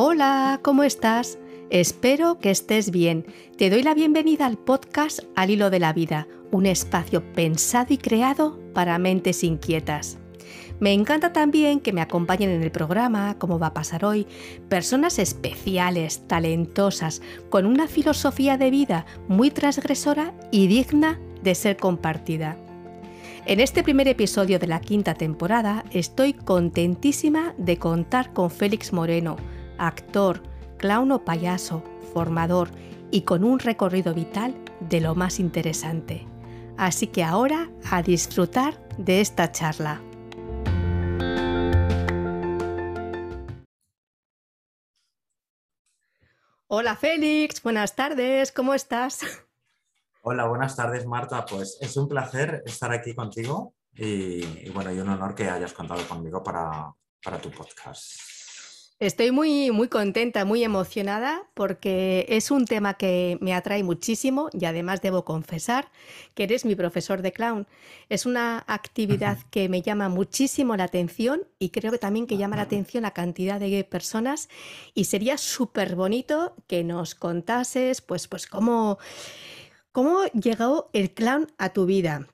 Hola, ¿cómo estás? Espero que estés bien. Te doy la bienvenida al podcast Al Hilo de la Vida, un espacio pensado y creado para mentes inquietas. Me encanta también que me acompañen en el programa, como va a pasar hoy, personas especiales, talentosas, con una filosofía de vida muy transgresora y digna de ser compartida. En este primer episodio de la quinta temporada estoy contentísima de contar con Félix Moreno, actor, clown o payaso, formador y con un recorrido vital de lo más interesante. Así que ahora a disfrutar de esta charla. Hola Félix, buenas tardes, ¿cómo estás? Hola, buenas tardes Marta. Pues es un placer estar aquí contigo y, bueno, y un honor que hayas contado conmigo para, para tu podcast. Estoy muy, muy contenta, muy emocionada porque es un tema que me atrae muchísimo y además debo confesar que eres mi profesor de clown. Es una actividad que me llama muchísimo la atención y creo que también que llama la atención a cantidad de personas y sería súper bonito que nos contases pues, pues cómo, cómo llegó el clown a tu vida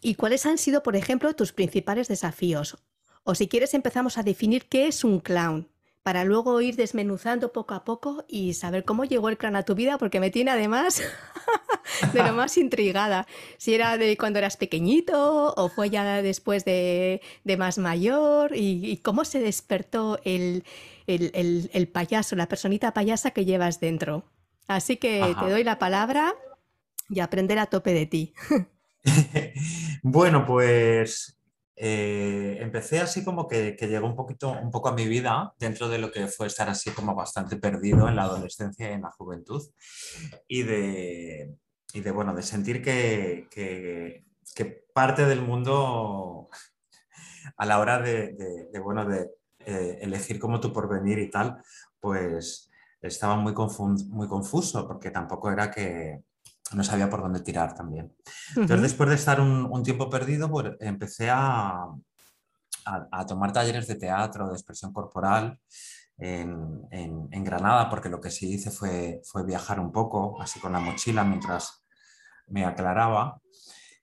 y cuáles han sido, por ejemplo, tus principales desafíos. O si quieres empezamos a definir qué es un clown para luego ir desmenuzando poco a poco y saber cómo llegó el clan a tu vida, porque me tiene además de lo más intrigada. Si era de cuando eras pequeñito o fue ya después de, más mayor y, cómo se despertó el, payaso, la personita payasa que llevas dentro. Así que te doy la palabra y aprender a tope de ti. bueno, pues eh, empecé así como que, llegó un poquito, un poco a mi vida dentro de lo que fue estar así como bastante perdido en la adolescencia y en la juventud. Y de, y de bueno, de sentir que, que, parte del mundo a la hora de, bueno, de eh, elegir como tu porvenir y tal, pues estaba muy, muy confuso porque tampoco era que, no sabía por dónde tirar también. Entonces, después de estar un, tiempo perdido, pues, empecé a, a, tomar talleres de teatro, de expresión corporal en, en, Granada, porque lo que sí hice fue, fue viajar un poco, así con la mochila mientras me aclaraba.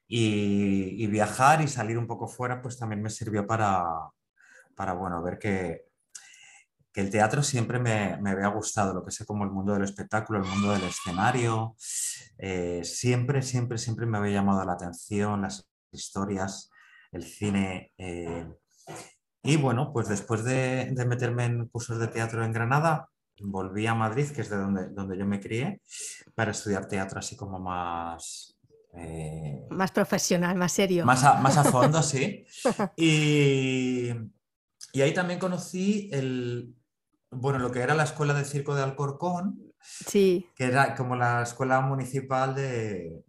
Y, y, viajar y salir un poco fuera, pues también me sirvió para, para bueno, ver que, el teatro siempre me, me, había gustado, lo que sé como el mundo del espectáculo, el mundo del escenario, eh, siempre, siempre, siempre me había llamado la atención las historias, el cine. Eh, y bueno, pues después de, meterme en cursos de teatro en Granada, volví a Madrid, que es de donde, donde yo me crié, para estudiar teatro así como más... Eh, más profesional, más serio. Más a, más a fondo, sí. Y, y ahí también conocí el, bueno, lo que era la escuela de circo de Alcorcón, sí. que era como la escuela municipal de,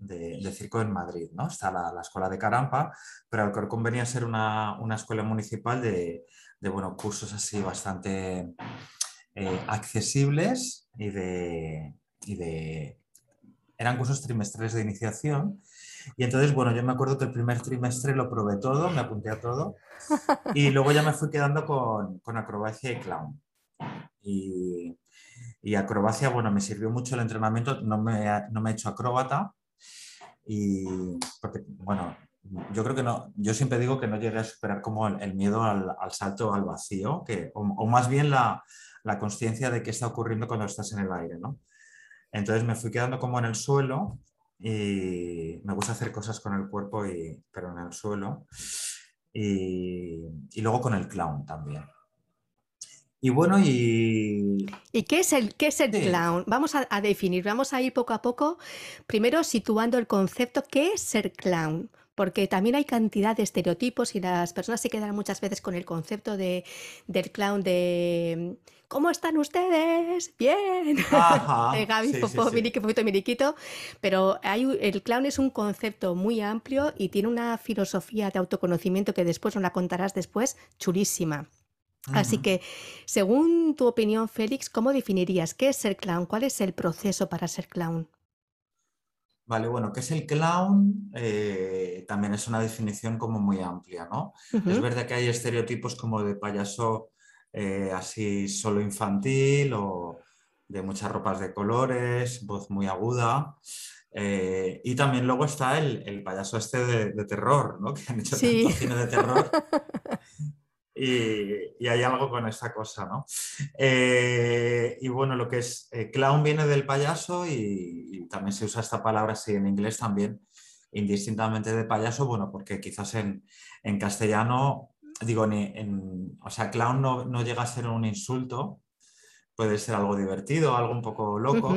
circo en Madrid, ¿no? Está la, escuela de Carampa, pero Alcorcón venía a ser una, escuela municipal de, bueno, cursos así bastante eh, accesibles y de, y de... Eran cursos trimestrales de iniciación. Y entonces, bueno, yo me acuerdo que el primer trimestre lo probé todo, me apunté a todo. Y luego ya me fui quedando con, con acrobacia y clown. Y, acrobacia, bueno, me sirvió mucho el entrenamiento, no me, no me he hecho acróbata. Y bueno, yo creo que no, yo siempre digo que no llegué a superar como el, miedo al, al, salto al vacío, que, o, más bien la, la conciencia de qué está ocurriendo cuando estás en el aire, ¿no? Entonces me fui quedando como en el suelo y me gusta hacer cosas con el cuerpo, y, pero en el suelo. Y, y luego con el clown también. Y bueno, y... ¿Y qué es el, qué es el clown? Vamos a, definir, vamos a ir poco a poco, primero situando el concepto, ¿qué es ser clown? Porque también hay cantidad de estereotipos y las personas se quedan muchas veces con el concepto de, del clown de ¿cómo están ustedes? Bien. de Gaby, sí, Miriquito. Pero hay, el clown es un concepto muy amplio y tiene una filosofía de autoconocimiento que después nos la contarás después, chulísima. Así que, según tu opinión, Félix, ¿cómo definirías qué es ser clown? ¿Cuál es el proceso para ser clown? Vale, bueno, ¿qué es el clown? Eh, también es una definición como muy amplia, ¿no? Es verdad que hay estereotipos como de payaso eh, así solo infantil o de muchas ropas de colores, voz muy aguda. Eh, y también luego está el, payaso este de, terror, ¿no? que han hecho tanto cine de terror. Y, hay algo con esa cosa, ¿no? Eh, y bueno, lo que es clown viene del payaso y, también se usa esta palabra así en inglés también, indistintamente de payaso, bueno, porque quizás en, en castellano digo, en, o sea, clown no, llega a ser un insulto, puede ser algo divertido, algo un poco loco,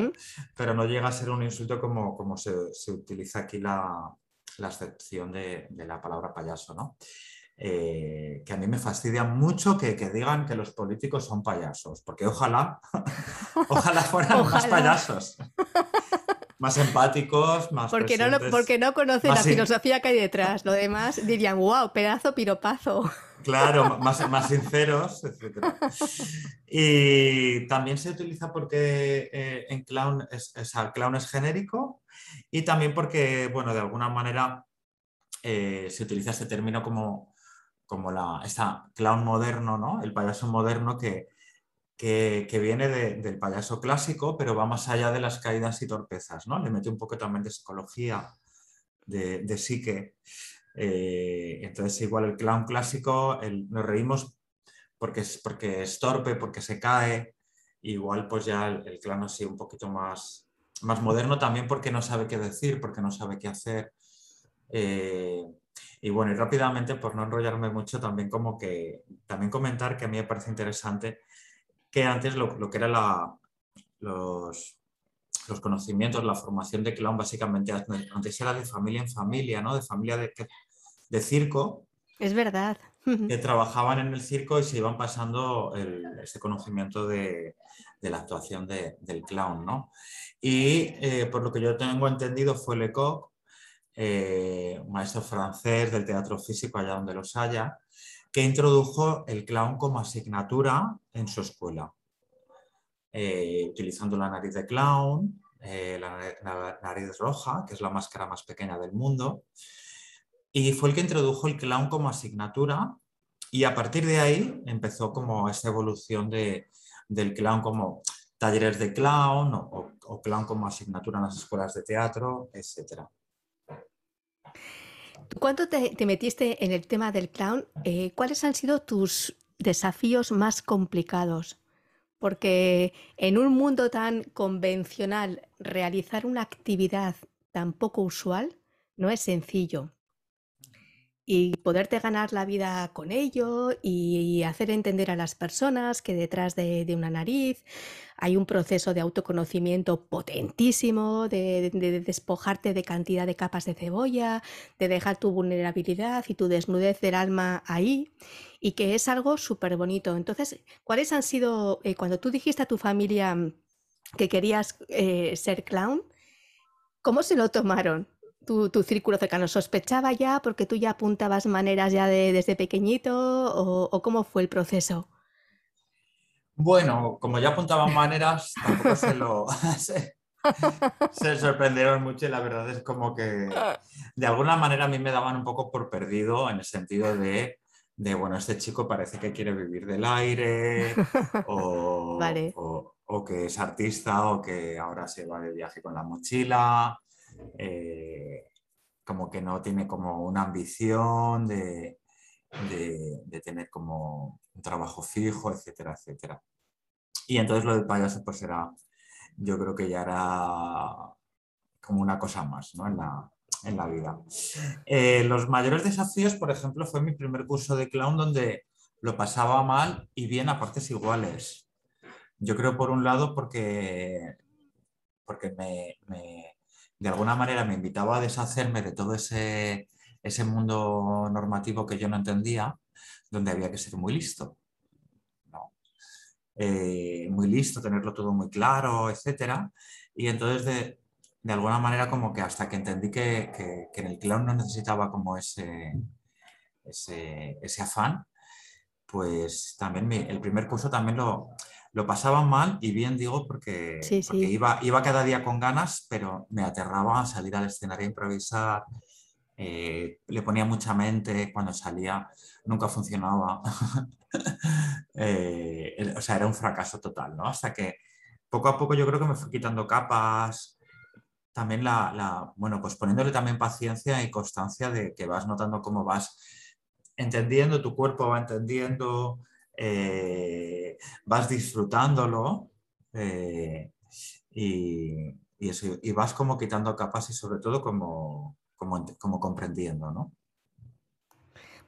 pero no llega a ser un insulto como, como se, utiliza aquí la, la excepción de, la palabra payaso, ¿no? Eh, que a mí me fastidia mucho que, digan que los políticos son payasos, porque ojalá, ojalá fueran más payasos. más empáticos, más porque no Porque no conocen la filosofía que hay detrás. Lo demás dirían, wow, pedazo piropazo. Claro, más, más sinceros, etc. Y también se utiliza porque eh, en clown es, clown es genérico y también porque, bueno, de alguna manera eh, se utiliza este término como, como la, esta clown moderno, ¿no? El payaso moderno que, que, viene del payaso clásico, pero va más allá de las caídas y torpezas, ¿no? Le mete un poco también de psicología, de, de psique. Eh, entonces, igual el clown clásico, nos reímos porque es, porque es torpe, porque se cae. Igual pues ya el, clown así un poquito más, más moderno también porque no sabe qué decir, porque no sabe qué hacer. Eh, y bueno, y rápidamente, por no enrollarme mucho, también como que, también comentar que a mí me parece interesante que antes lo, lo que era la, los, los conocimientos, la formación de clown, básicamente antes era de familia en familia, ¿no? De familia de, de circo. Es verdad. Que trabajaban en el circo y se iban pasando ese conocimiento de, la actuación del clown, ¿no? Y eh, por lo que yo tengo entendido fue Lecoq, eh, maestro francés del teatro físico allá donde los haya, que introdujo el clown como asignatura en su escuela. Eh, utilizando la nariz de clown, eh, la, nariz roja, que es la máscara más pequeña del mundo, y fue el que introdujo el clown como asignatura y a partir de ahí empezó como esa evolución de, del clown como talleres de clown o, clown como asignatura en las escuelas de teatro, etc. Cuando te, metiste en el tema del clown, eh, ¿cuáles han sido tus desafíos más complicados? porque en un mundo tan convencional realizar una actividad tan poco usual no es sencillo y poderte ganar la vida con ello y hacer entender a las personas que detrás de, una nariz hay un proceso de autoconocimiento potentísimo, de, despojarte de cantidad de capas de cebolla, de dejar tu vulnerabilidad y tu desnudez del alma ahí y que es algo súper bonito. Entonces, ¿cuáles han sido, eh, cuando tú dijiste a tu familia que querías eh, ser clown, ¿cómo se lo tomaron? Tu, círculo cercano? ¿Sospechaba ya porque tú ya apuntabas maneras ya de, desde pequeñito o, cómo fue el proceso? Bueno, como ya apuntaban maneras, tampoco se lo... se, sorprendieron mucho y la verdad es como que de alguna manera a mí me daban un poco por perdido en el sentido de, de bueno, este chico parece que quiere vivir del aire o, o, que es artista o que ahora se va de viaje con la mochila eh, como que no tiene como una ambición de, de, tener como un trabajo fijo, etcétera, etcétera. Y entonces lo del payaso pues era, yo creo que ya era como una cosa más ¿no? en, la, en la vida. Eh, los mayores desafíos, por ejemplo, fue mi primer curso de clown donde lo pasaba mal y bien a partes iguales. Yo creo por un lado porque, porque me, de alguna manera me invitaba a deshacerme de todo ese, ese mundo normativo que yo no entendía, donde había que ser muy listo. Eh, muy listo, tenerlo todo muy claro, etc. Y entonces, de, de, alguna manera, como que hasta que entendí que, que, en el clown no necesitaba como ese, ese afán, pues también el primer curso también lo, lo pasaban mal y bien digo porque, iba, iba, cada día con ganas, pero me aterraba salir al escenario a improvisar, eh, le ponía mucha mente, cuando salía nunca funcionaba. eh, o sea, era un fracaso total, ¿no? Hasta que poco a poco yo creo que me fui quitando capas, también la, bueno, pues poniéndole también paciencia y constancia de que vas notando cómo vas entendiendo, tu cuerpo va entendiendo, eh, vas disfrutándolo eh, y, y, vas como quitando capas y sobre todo como, como, como comprendiendo, ¿no?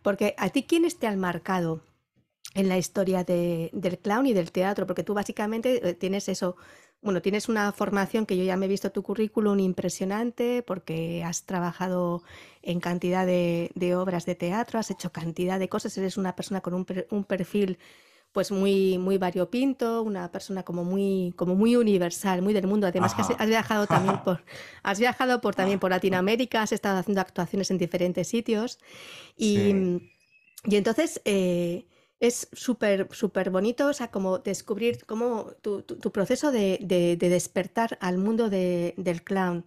Porque a ti, ¿quiénes te han marcado en la historia del clown y del teatro? Porque tú básicamente eh, tienes eso, bueno, tienes una formación que yo ya me he visto tu currículum impresionante porque has trabajado en cantidad de, obras de teatro, has hecho cantidad de cosas, eres una persona con un, un perfil pues muy, muy variopinto, una persona como muy, como muy universal, muy del mundo. Además que has, viajado también por, has viajado por también por Latinoamérica, has estado haciendo actuaciones en diferentes sitios. Y, y entonces eh, es súper, súper bonito, o sea, como descubrir cómo tu, tu, proceso de, de, despertar al mundo del clown.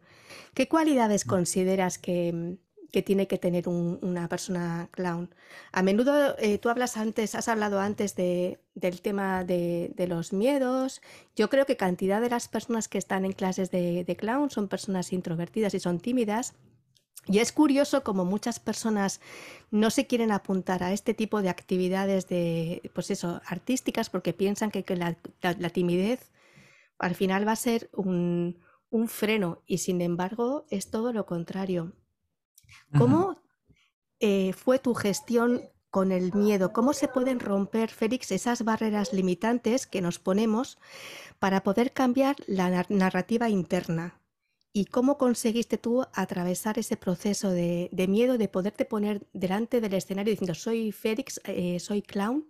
¿Qué cualidades mm. consideras que, que tiene que tener una persona clown. A menudo eh, tú hablas antes, has hablado antes de, del tema de, los miedos. Yo creo que cantidad de las personas que están en clases de, clown son personas introvertidas y son tímidas. Y es curioso como muchas personas no se quieren apuntar a este tipo de actividades de, pues eso, artísticas porque piensan que, la, timidez al final va a ser un, un freno y sin embargo es todo lo contrario. ¿Cómo eh, fue tu gestión con el miedo? ¿Cómo se pueden romper, Félix, esas barreras limitantes que nos ponemos para poder cambiar la narrativa interna? ¿Y cómo conseguiste tú atravesar ese proceso de, miedo, de poderte poner delante del escenario diciendo, soy Félix, eh, soy clown,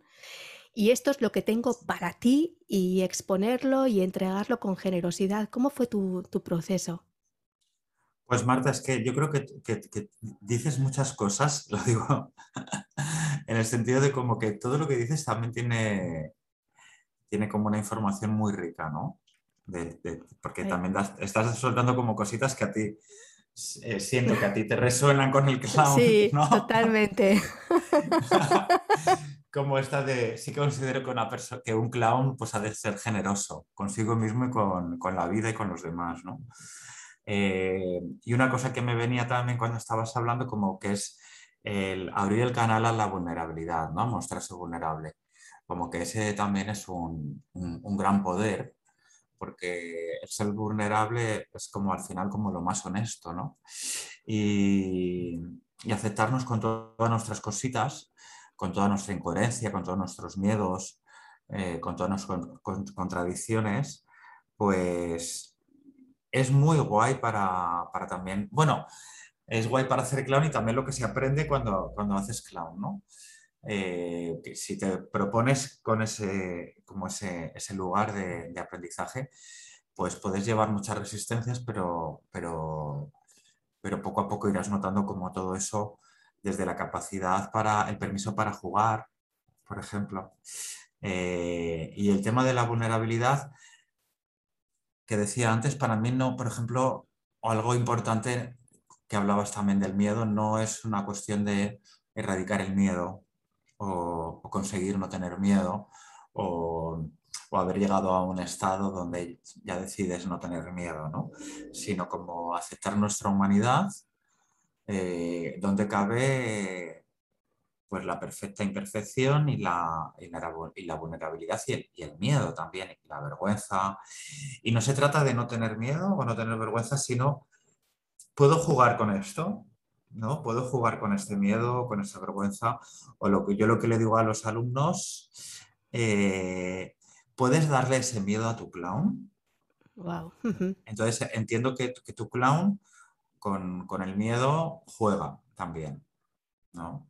y esto es lo que tengo para ti, y exponerlo y entregarlo con generosidad? ¿Cómo fue tu proceso? Pues Marta, es que yo creo que, dices muchas cosas, lo digo en el sentido de como que todo lo que dices también tiene, tiene como una información muy rica, ¿no? Porque también estás soltando como cositas que a ti eh, siento que a ti te resuenan con el clown. Sí, totalmente. como esta de, sí que considero que, una que un clown pues ha de ser generoso consigo mismo y con, con la vida y con los demás, ¿no? Eh, y una cosa que me venía también cuando estabas hablando, como que es el abrir el canal a la vulnerabilidad, ¿no? Mostrarse vulnerable. Como que ese también es un, un, gran poder, porque el ser vulnerable es como al final como lo más honesto, ¿no? Y, aceptarnos con todas nuestras cositas, con toda nuestra incoherencia, con todos nuestros miedos, eh, con todas nuestras contradicciones, pues es muy guay para, también, bueno, es guay para hacer clown y también lo que se aprende cuando, cuando haces clown, ¿no? Eh, si te propones con ese, como ese, lugar de, aprendizaje, pues puedes llevar muchas resistencias, pero, pero, pero poco a poco irás notando como todo eso, desde la capacidad para el permiso para jugar, por ejemplo, eh, y el tema de la vulnerabilidad, que decía antes, para mí no, por ejemplo, algo importante que hablabas también del miedo, no es una cuestión de erradicar el miedo o, conseguir no tener miedo o, haber llegado a un estado donde ya decides no tener miedo, ¿no? sino como aceptar nuestra humanidad, eh, donde cabe pues la perfecta imperfección y la, y la, vulnerabilidad y el, miedo también, y la vergüenza. Y no se trata de no tener miedo o no tener vergüenza, sino puedo jugar con esto, ¿no? Puedo jugar con este miedo, con esta vergüenza, o lo que yo lo que le digo a los alumnos, eh, puedes darle ese miedo a tu clown. Wow. Entonces entiendo que, que tu clown con, con, el miedo juega también, ¿no?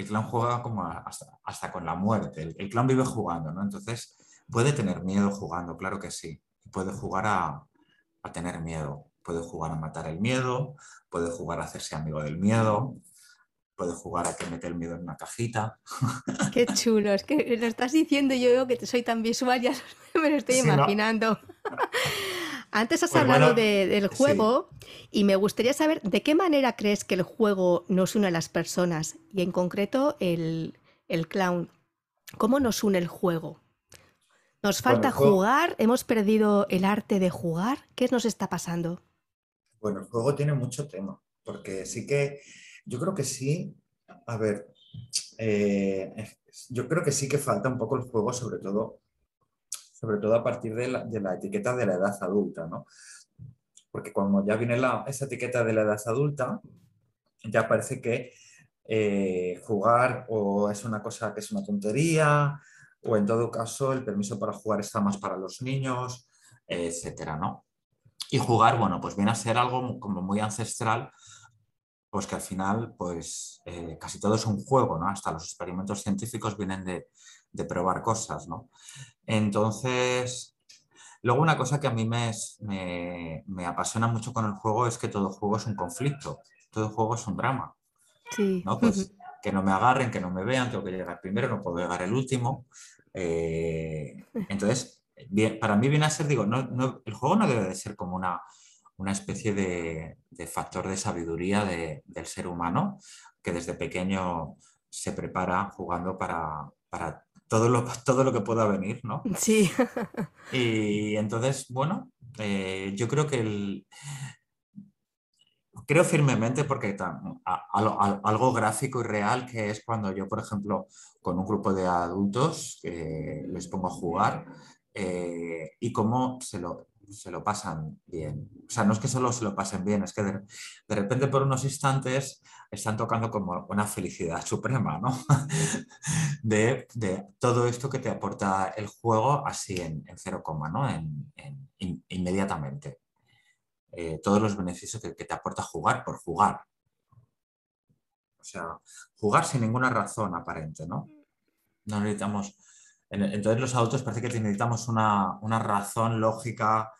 el clown juega como hasta, con la muerte. El, clown vive jugando, ¿no? Entonces puede tener miedo jugando, claro que sí. Puede jugar a, tener miedo. Puede jugar a matar el miedo, puede jugar a hacerse amigo del miedo, puede jugar a que mete el miedo en una cajita. Qué chulo, es que lo estás diciendo yo que soy tan visual, ya me lo estoy imaginando. Antes has pues hablado del juego y me gustaría saber de qué manera crees que el juego nos une a las personas y en concreto el, clown. ¿Cómo nos une el juego? ¿Nos falta jugar? ¿Hemos perdido el arte de jugar? ¿Qué nos está pasando? Bueno, el juego tiene mucho tema, porque sí que, yo creo que sí, a ver, eh, yo creo que sí que falta un poco el juego, sobre todo, sobre todo a partir de la, etiqueta de la edad adulta, ¿no? Porque cuando ya viene esa etiqueta de la edad adulta, ya parece que eh, jugar o es una cosa que es una tontería, o en todo caso el permiso para jugar está más para los niños, etcétera, ¿no? Y jugar, bueno, pues viene a ser algo como muy ancestral, pues que al final, pues eh, casi todo es un juego, ¿no? Hasta los experimentos científicos vienen de, probar cosas, ¿no? Entonces, luego una cosa que a mí me, me, apasiona mucho con el juego es que todo juego es un conflicto, todo juego es un drama. Sí. ¿no? Pues que no me agarren, que no me vean, tengo que llegar primero, no puedo llegar el último. Eh, entonces, bien, para mí viene a ser, digo, no, el juego no debe de ser como una, una especie de, factor de sabiduría del ser humano que desde pequeño se prepara jugando para, todo, lo, todo lo que pueda venir, ¿no? Sí. Y entonces, bueno, eh, yo creo que el, creo firmemente porque algo gráfico y real que es cuando yo, por ejemplo, con un grupo de adultos les pongo a jugar eh, y cómo se lo, se lo pasan bien. O sea, no es que solo se lo pasen bien, es que de, repente por unos instantes están tocando como una felicidad suprema, ¿no? de, todo esto que te aporta el juego así en, cero coma, ¿no? inmediatamente. Eh, todos los beneficios que, te aporta jugar por jugar. O sea, jugar sin ninguna razón aparente, ¿no? No necesitamos... Entonces los adultos parece que necesitamos una, razón lógica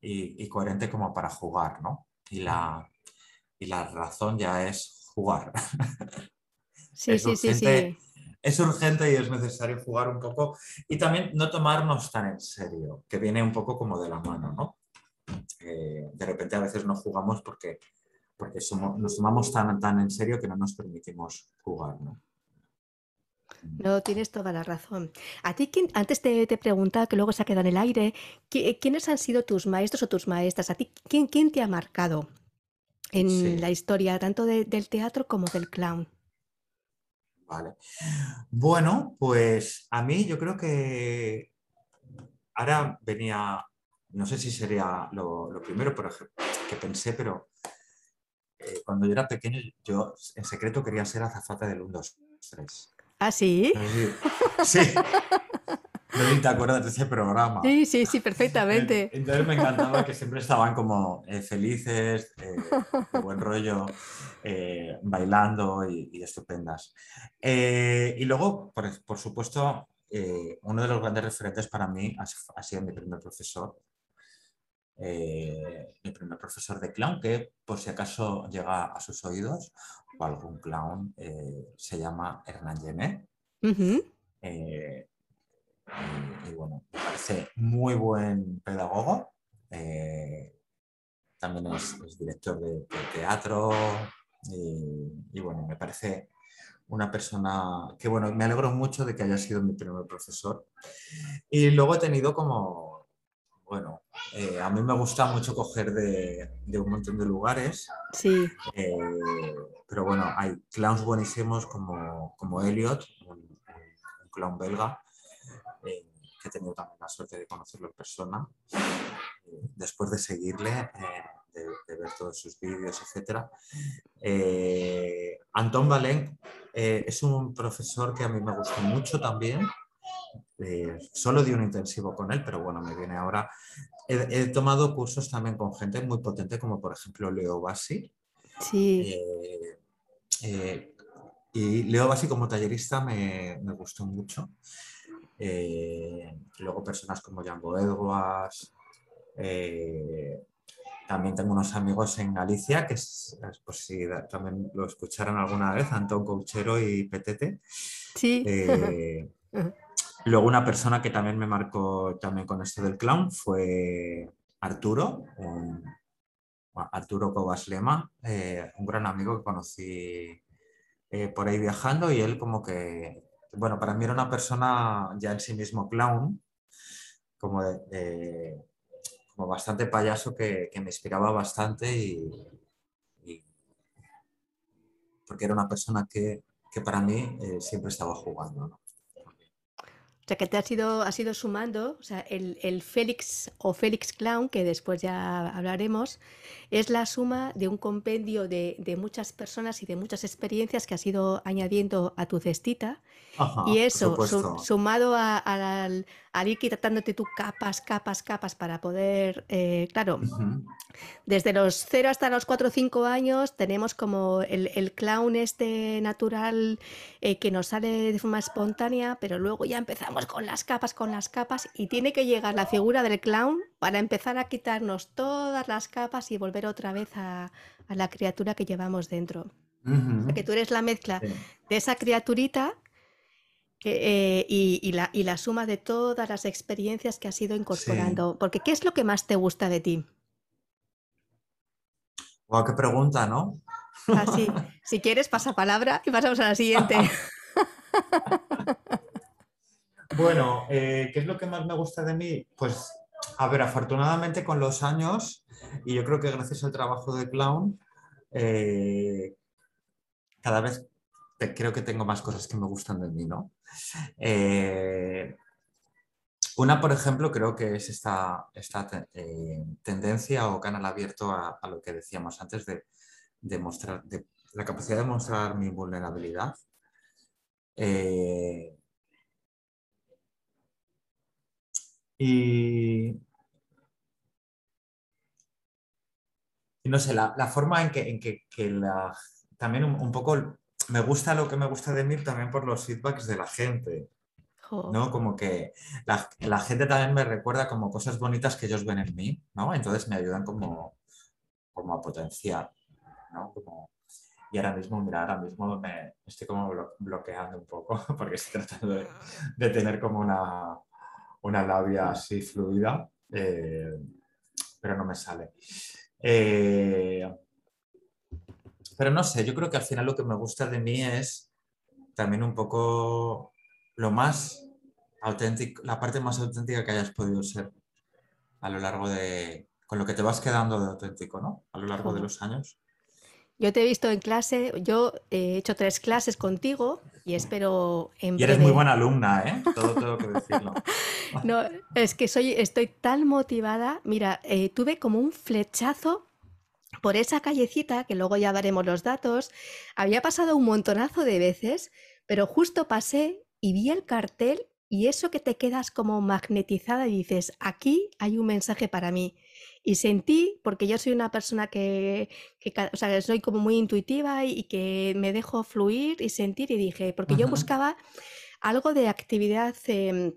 y, coherente como para jugar, ¿no? Y la, y la razón ya es jugar. Sí, sí, sí, sí. Es urgente y es necesario jugar un poco y también no tomarnos tan en serio, que viene un poco como de la mano, ¿no? de repente a veces no jugamos porque, porque somos, nos tomamos tan, tan en serio que no nos permitimos jugar. ¿no? No, tienes toda la razón. A ti, antes te, te preguntaba, que luego se ha quedado en el aire, ¿quiénes han sido tus maestros o tus maestras? ¿A ti quién, quién te ha marcado en la historia, tanto del teatro como del clown? Vale. Bueno, pues a mí yo creo que ahora venía no sé si sería lo, primero por ejemplo, que pensé, pero eh, cuando yo era pequeño, yo en secreto quería ser azafata del 1, 2, 3. ¿Ah, sí? Sí. No te acuerdas de ese programa. Sí, sí, sí, perfectamente. Entonces me encantaba que siempre estaban como eh, felices, eh, de buen rollo, bailando y, estupendas. y luego, por, supuesto, uno de los grandes referentes para mí ha sido mi primer profesor, eh, mi primer profesor de clown, que por si acaso llega a sus oídos, o algún clown, eh, se llama Hernán Gené. Eh, y, bueno, me parece muy buen pedagogo. también es, director de, teatro y, bueno, me parece una persona que, bueno, me alegro mucho de que haya sido mi primer profesor. Y luego he tenido como bueno, eh, a mí me gusta mucho coger de, un montón de lugares. Sí. Eh, pero bueno, hay clowns buenísimos como, como Elliot, un, clown belga, eh, que he tenido también la suerte de conocerlo en persona. después de seguirle, de, ver todos sus vídeos, etc. Anton Valen es un profesor que a mí me gusta mucho también. Eh, solo di un intensivo con él, pero bueno, me viene ahora. He, tomado cursos también con gente muy potente, como por ejemplo Leo Bassi. Sí. Eh, eh, y Leo Bassi como tallerista me, me gustó mucho. luego personas como Django Edwards. también tengo unos amigos en Galicia que, por si también lo escucharon alguna vez, Antón Couchero y Petete. Sí. Luego una persona que también me marcó también con esto del clown fue Arturo, Arturo Cobaslema, eh, un gran amigo que conocí eh, por ahí viajando y él como que bueno, para mí era una persona ya en sí mismo clown, como, como bastante payaso que, me inspiraba bastante y, porque era una persona que, para mí eh, siempre estaba jugando. O sea, que te has ido, has ido sumando, o sea, el, el, Félix o Félix Clown, que después ya hablaremos, es la suma de un compendio de, de muchas personas y de muchas experiencias que has ido añadiendo a tu cestita. y eso, sumado a, al, al, ir quitándote tú capas, capas, capas para poder, eh, claro, desde los 0 hasta los 4 o 5 años tenemos como el, el clown este natural eh, que nos sale de forma espontánea, pero luego ya empezamos con las capas, con las capas, y tiene que llegar la figura del clown para empezar a quitarnos todas las capas y volver otra vez a, la criatura que llevamos dentro. que tú eres la mezcla de esa criaturita eh, y, la, y, la, suma de todas las experiencias que has ido incorporando. Porque, ¿qué es lo que más te gusta de ti? Wow, qué pregunta, ¿no? Así. si quieres, pasa palabra y pasamos a la siguiente. bueno, eh, ¿qué es lo que más me gusta de mí? Pues a ver, afortunadamente con los años, y yo creo que gracias al trabajo de Clown, eh, cada vez creo que tengo más cosas que me gustan de mí, ¿no? Eh, una, por ejemplo, creo que es esta, eh, tendencia o canal abierto a, lo que decíamos antes de, mostrar, de la capacidad de mostrar mi vulnerabilidad. Y, no sé, la, forma en que, en que, la, también un, poco me gusta lo que me gusta de mí también por los feedbacks de la gente. ¿no? Como que la, gente también me recuerda como cosas bonitas que ellos ven en mí, ¿no? Entonces me ayudan como, como a potenciar, ¿no? y ahora mismo, mira, ahora mismo me estoy como bloqueando un poco porque estoy tratando de tener como una, una labia así fluida, eh, pero no me sale. Eh, pero no sé, yo creo que al final lo que me gusta de mí es también un poco lo más auténtico, la parte más auténtica que hayas podido ser a lo largo de, con lo que te vas quedando de auténtico, ¿no? A lo largo de los años. Yo te he visto en clase, yo he hecho tres clases contigo y espero en Y eres muy buena alumna, ¿eh? Todo tengo que decirlo. no, es que soy, estoy tan motivada. Mira, eh, tuve como un flechazo por esa callecita, que luego ya daremos los datos. Había pasado un montonazo de veces, pero justo pasé y vi el cartel y eso que te quedas como magnetizada y dices, aquí hay un mensaje para mí. Y sentí, porque yo soy una persona que, o sea, soy como muy intuitiva y, que me dejo fluir y sentir y dije, porque yo buscaba algo de actividad em,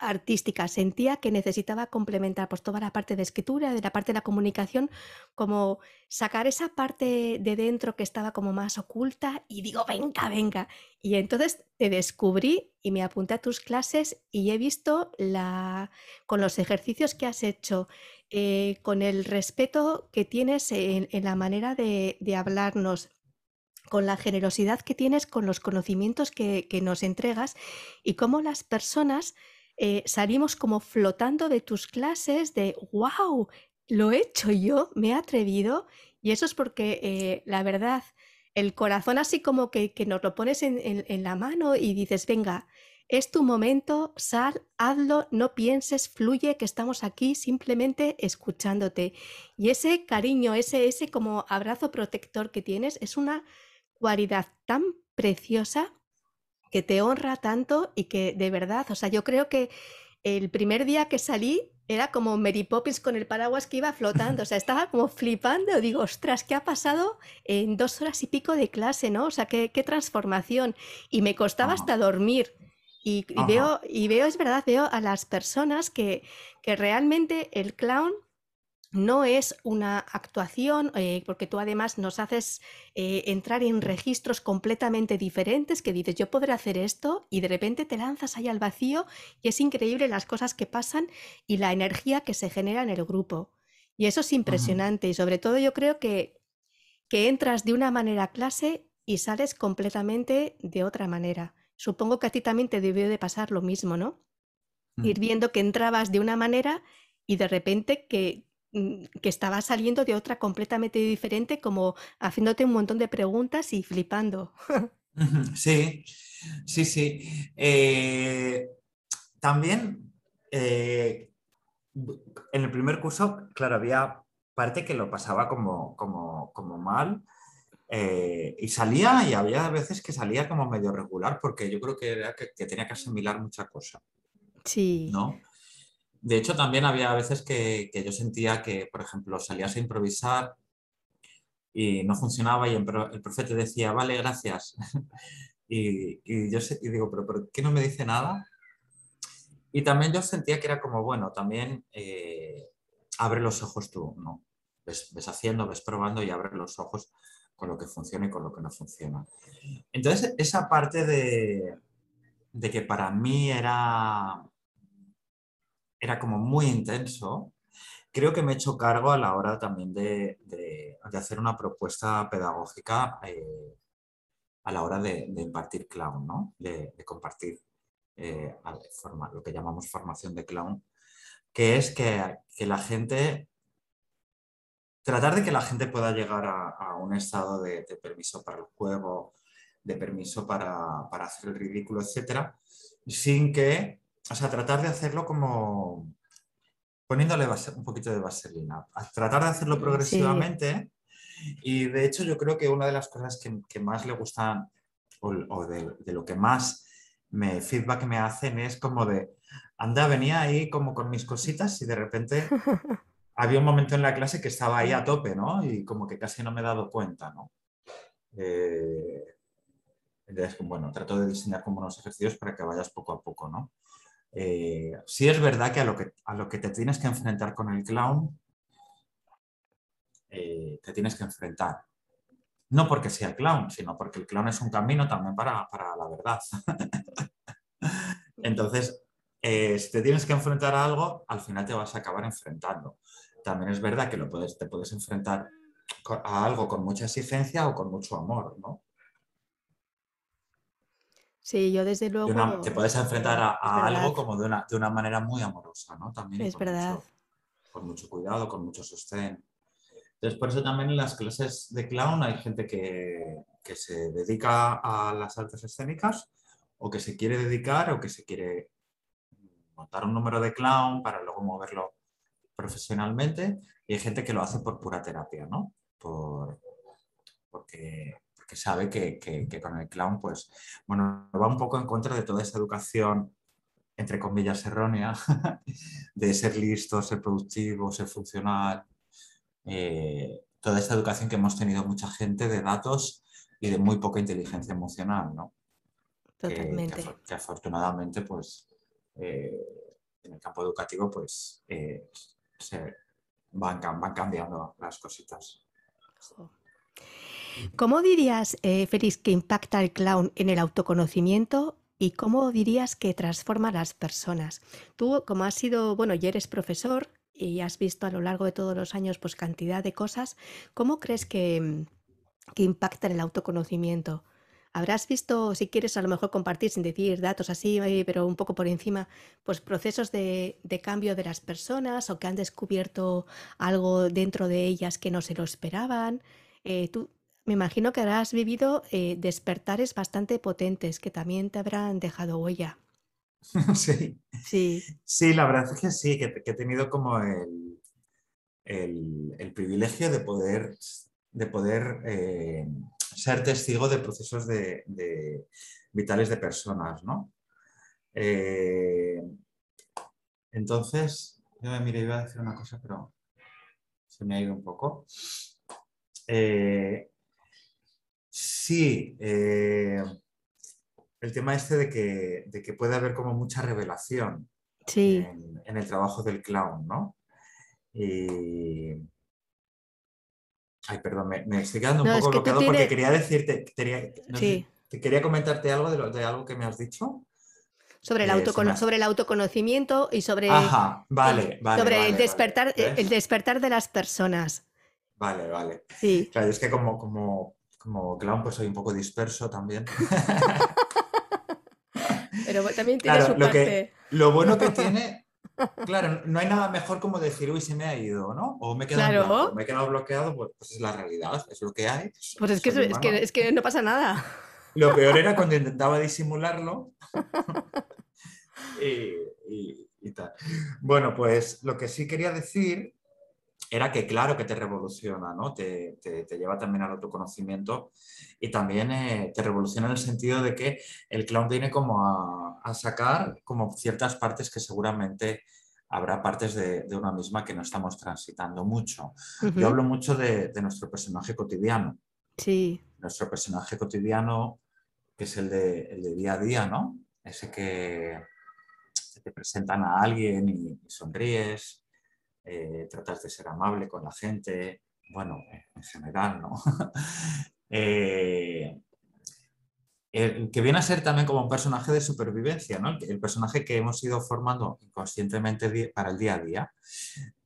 artística, sentía que necesitaba complementar pues toda la parte de escritura, de la parte de la comunicación, como sacar esa parte de dentro que estaba como más oculta y digo, venga, venga. Y entonces te descubrí y me apunté a tus clases y he visto la, con los ejercicios que has hecho, eh, con el respeto que tienes en, la manera de, hablarnos, con la generosidad que tienes con los conocimientos que, nos entregas y cómo las personas eh, salimos como flotando de tus clases de, wow, lo he hecho yo, me he atrevido y eso es porque eh, la verdad, el corazón así como que, nos lo pones en la mano y dices, venga, es tu momento, sal, hazlo, no pienses, fluye, que estamos aquí simplemente escuchándote. Y ese cariño, ese, ese como abrazo protector que tienes es una cualidad tan preciosa que te honra tanto y que de verdad, o sea, yo creo que el primer día que salí era como Mary Poppins con el paraguas que iba flotando, o sea, estaba como flipando, digo, ostras, ¿qué ha pasado en dos horas y pico de clase, no? O sea, qué, qué transformación. Y me costaba hasta dormir. Y, veo, y veo, es verdad, veo a las personas que, que realmente el clown no es una actuación, eh, porque tú además nos haces eh, entrar en registros completamente diferentes, que dices, yo podré hacer esto, y de repente te lanzas ahí al vacío y es increíble las cosas que pasan y la energía que se genera en el grupo. Y eso es impresionante, y sobre todo yo creo que, que entras de una manera a clase y sales completamente de otra manera. supongo que a ti también te debió de pasar lo mismo, ¿no? Ir viendo que entrabas de una manera y de repente que, que estabas saliendo de otra completamente diferente, como haciéndote un montón de preguntas y flipando. Sí, sí, sí. Eh, también eh, en el primer curso, claro, había parte que lo pasaba como, como, como mal eh, y salía y había veces que salía como medio regular porque yo creo que era que, que tenía que asimilar mucha cosa, Sí, ¿no? De hecho, también había veces que, yo sentía que, por ejemplo, salías a improvisar y no funcionaba y el, pro- el profe te decía, vale, gracias. Y, yo digo, ¿pero por qué no me dice nada? Y también yo sentía que era como, bueno, también eh, abre los ojos tú, ¿no? Ves, haciendo, ves probando y abre los ojos con lo que funciona y con lo que no funciona. Entonces, esa parte de que para mí era, era como muy intenso, creo que me he hecho cargo a la hora también de, de- hacer una propuesta pedagógica eh, a la hora de, impartir clown, ¿no? De, compartir eh, lo que llamamos formación de clown, que es que, que la gente, tratar de que la gente pueda llegar a, a un estado de, de permiso para el juego, de permiso para, para hacer el ridículo, etcétera, sin que, o sea, tratar de hacerlo como poniéndole vase- un poquito de vaselina, a tratar de hacerlo Sí. progresivamente. Y de hecho yo creo que una de las cosas que, que más le gustan o, o de, de lo que más me feedback me hacen es como de, anda, venía ahí como con mis cositas y de repente había un momento en la clase que estaba ahí a tope, ¿no? Y como que casi no me he dado cuenta, ¿no? Eh, entonces, bueno, trato de diseñar como unos ejercicios para que vayas poco a poco, ¿no? Eh, sí es verdad que a lo que, a lo que te tienes que enfrentar con el clown, eh, te tienes que enfrentar. No porque sea el clown, sino porque el clown es un camino también para, para la verdad. Entonces, eh, si te tienes que enfrentar a algo, al final te vas a acabar enfrentando. También es verdad que lo puedes, te puedes enfrentar a algo con mucha exigencia o con mucho amor, ¿no? Sí, yo desde De una- luego, te puedes enfrentar a, a algo como de una, de una manera muy amorosa, ¿no? También es con verdad. mucho, con mucho cuidado, con mucho sostén. Entonces, por eso también en las clases de clown hay gente que, que se dedica a las artes escénicas o que se quiere dedicar o que se quiere montar un número de clown para luego moverlo profesionalmente y hay gente que lo hace por pura terapia, ¿no? Por, porque, porque sabe que, que- que con el clown, pues, bueno, va un poco en contra de toda esa educación, entre comillas, errónea, de ser listo, ser productivo, ser funcional, eh, toda esta educación que hemos tenido mucha gente de datos y de muy poca inteligencia emocional, ¿no? Que, que Totalmente. que afortunadamente, pues, eh, en el campo educativo, pues, eh, se van, van cambiando las cositas. ¿Cómo dirías, eh, Félix, que impacta el clown en el autoconocimiento y cómo dirías que transforma a las personas? Tú, como has sido, bueno, ya eres profesor y has visto a lo largo de todos los años, pues cantidad de cosas, ¿cómo crees que, mm, que impacta en el autoconocimiento? Habrás visto, si quieres, a lo mejor compartir sin decir datos así, eh, pero un poco por encima, pues procesos de, de cambio de las personas o que han descubierto algo dentro de ellas que no se lo esperaban. Eh, tú, me imagino que habrás vivido eh, despertares bastante potentes que también te habrán dejado huella. Sí. Sí, Sí, la verdad es que sí, que, que he tenido como el, el- el privilegio de poder, de poder eh, ser testigo de procesos de, de- vitales de personas, ¿no? Eh, entonces, yo me miré, iba a decir una cosa, pero se me ha ido un poco. Eh, sí, eh, el tema este de que, de que puede haber como mucha revelación sí. en, en el trabajo del clown, ¿no? Y... Ay, perdón, me, me estoy quedando un No, poco que bloqueado porque quería decirte, quería, no sé, Sí, te quería comentarte algo de, lo- de algo que me has dicho. sobre el Eh, me sobre el autoconocimiento y sobre Ajá, vale, vale, sobre vale, el despertar, eh, el despertar de las personas. Vale, vale. Sí, Claro, es que como, como, como clown pues soy un poco disperso también. Pero también tiene su lo, parte. lo bueno que tiene, claro, no hay nada mejor como decir, uy, se me ha ido, ¿no? O me he quedado, Claro. blanco, me he quedado bloqueado, pues, pues es la realidad, es lo que hay. Pues es que, soy es, que, es que no pasa nada. Lo peor era cuando intentaba disimularlo. y, y- y tal. Bueno, pues lo que sí quería decir era que claro que te revoluciona, ¿no? Te, te- te lleva también al autoconocimiento y también eh, te revoluciona en el sentido de que el clown viene como a, a sacar como ciertas partes que seguramente habrá partes de, de una misma que no estamos transitando mucho. Ujú. Yo hablo mucho de- de nuestro personaje cotidiano Sí, nuestro personaje cotidiano, que es el de, el de día a día, ¿no? Ese que que te presentan a alguien y, y sonríes, eh, de ser amable con la gente, bueno, en general, ¿no? Eh, el que viene a ser también como un personaje de supervivencia, ¿no? El, el personaje que hemos ido formando inconscientemente para el día a día.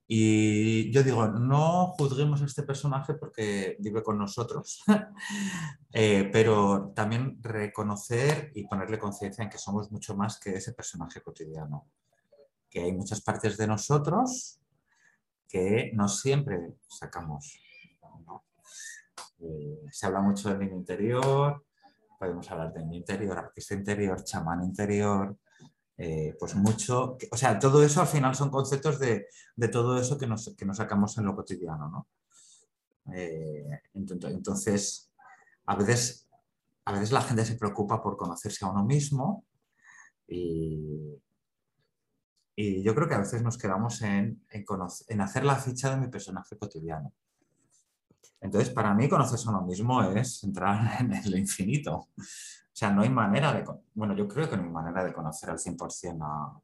Y yo digo, no juzguemos a este personaje porque vive con nosotros, eh, pero también reconocer y ponerle conciencia en que somos mucho más que ese personaje cotidiano, que hay muchas partes de nosotros no siempre sacamos. Eh, se habla mucho del niño interior, podemos hablar del niño interior, artista interior, chamán interior, eh, pues mucho, o sea, todo eso al final son conceptos de, de todo eso que nos, que nos sacamos en lo cotidiano, ¿no? Eh, ento- entonces, a veces, a veces la gente se preocupa por conocerse a uno mismo y, y yo creo que a veces nos quedamos en, en conocer- en hacer la ficha de mi personaje cotidiano. Entonces, para mí, conocerse a uno mismo es entrar en el infinito. O sea, no hay manera de... Bueno, yo creo que no hay manera de conocer al 100% a,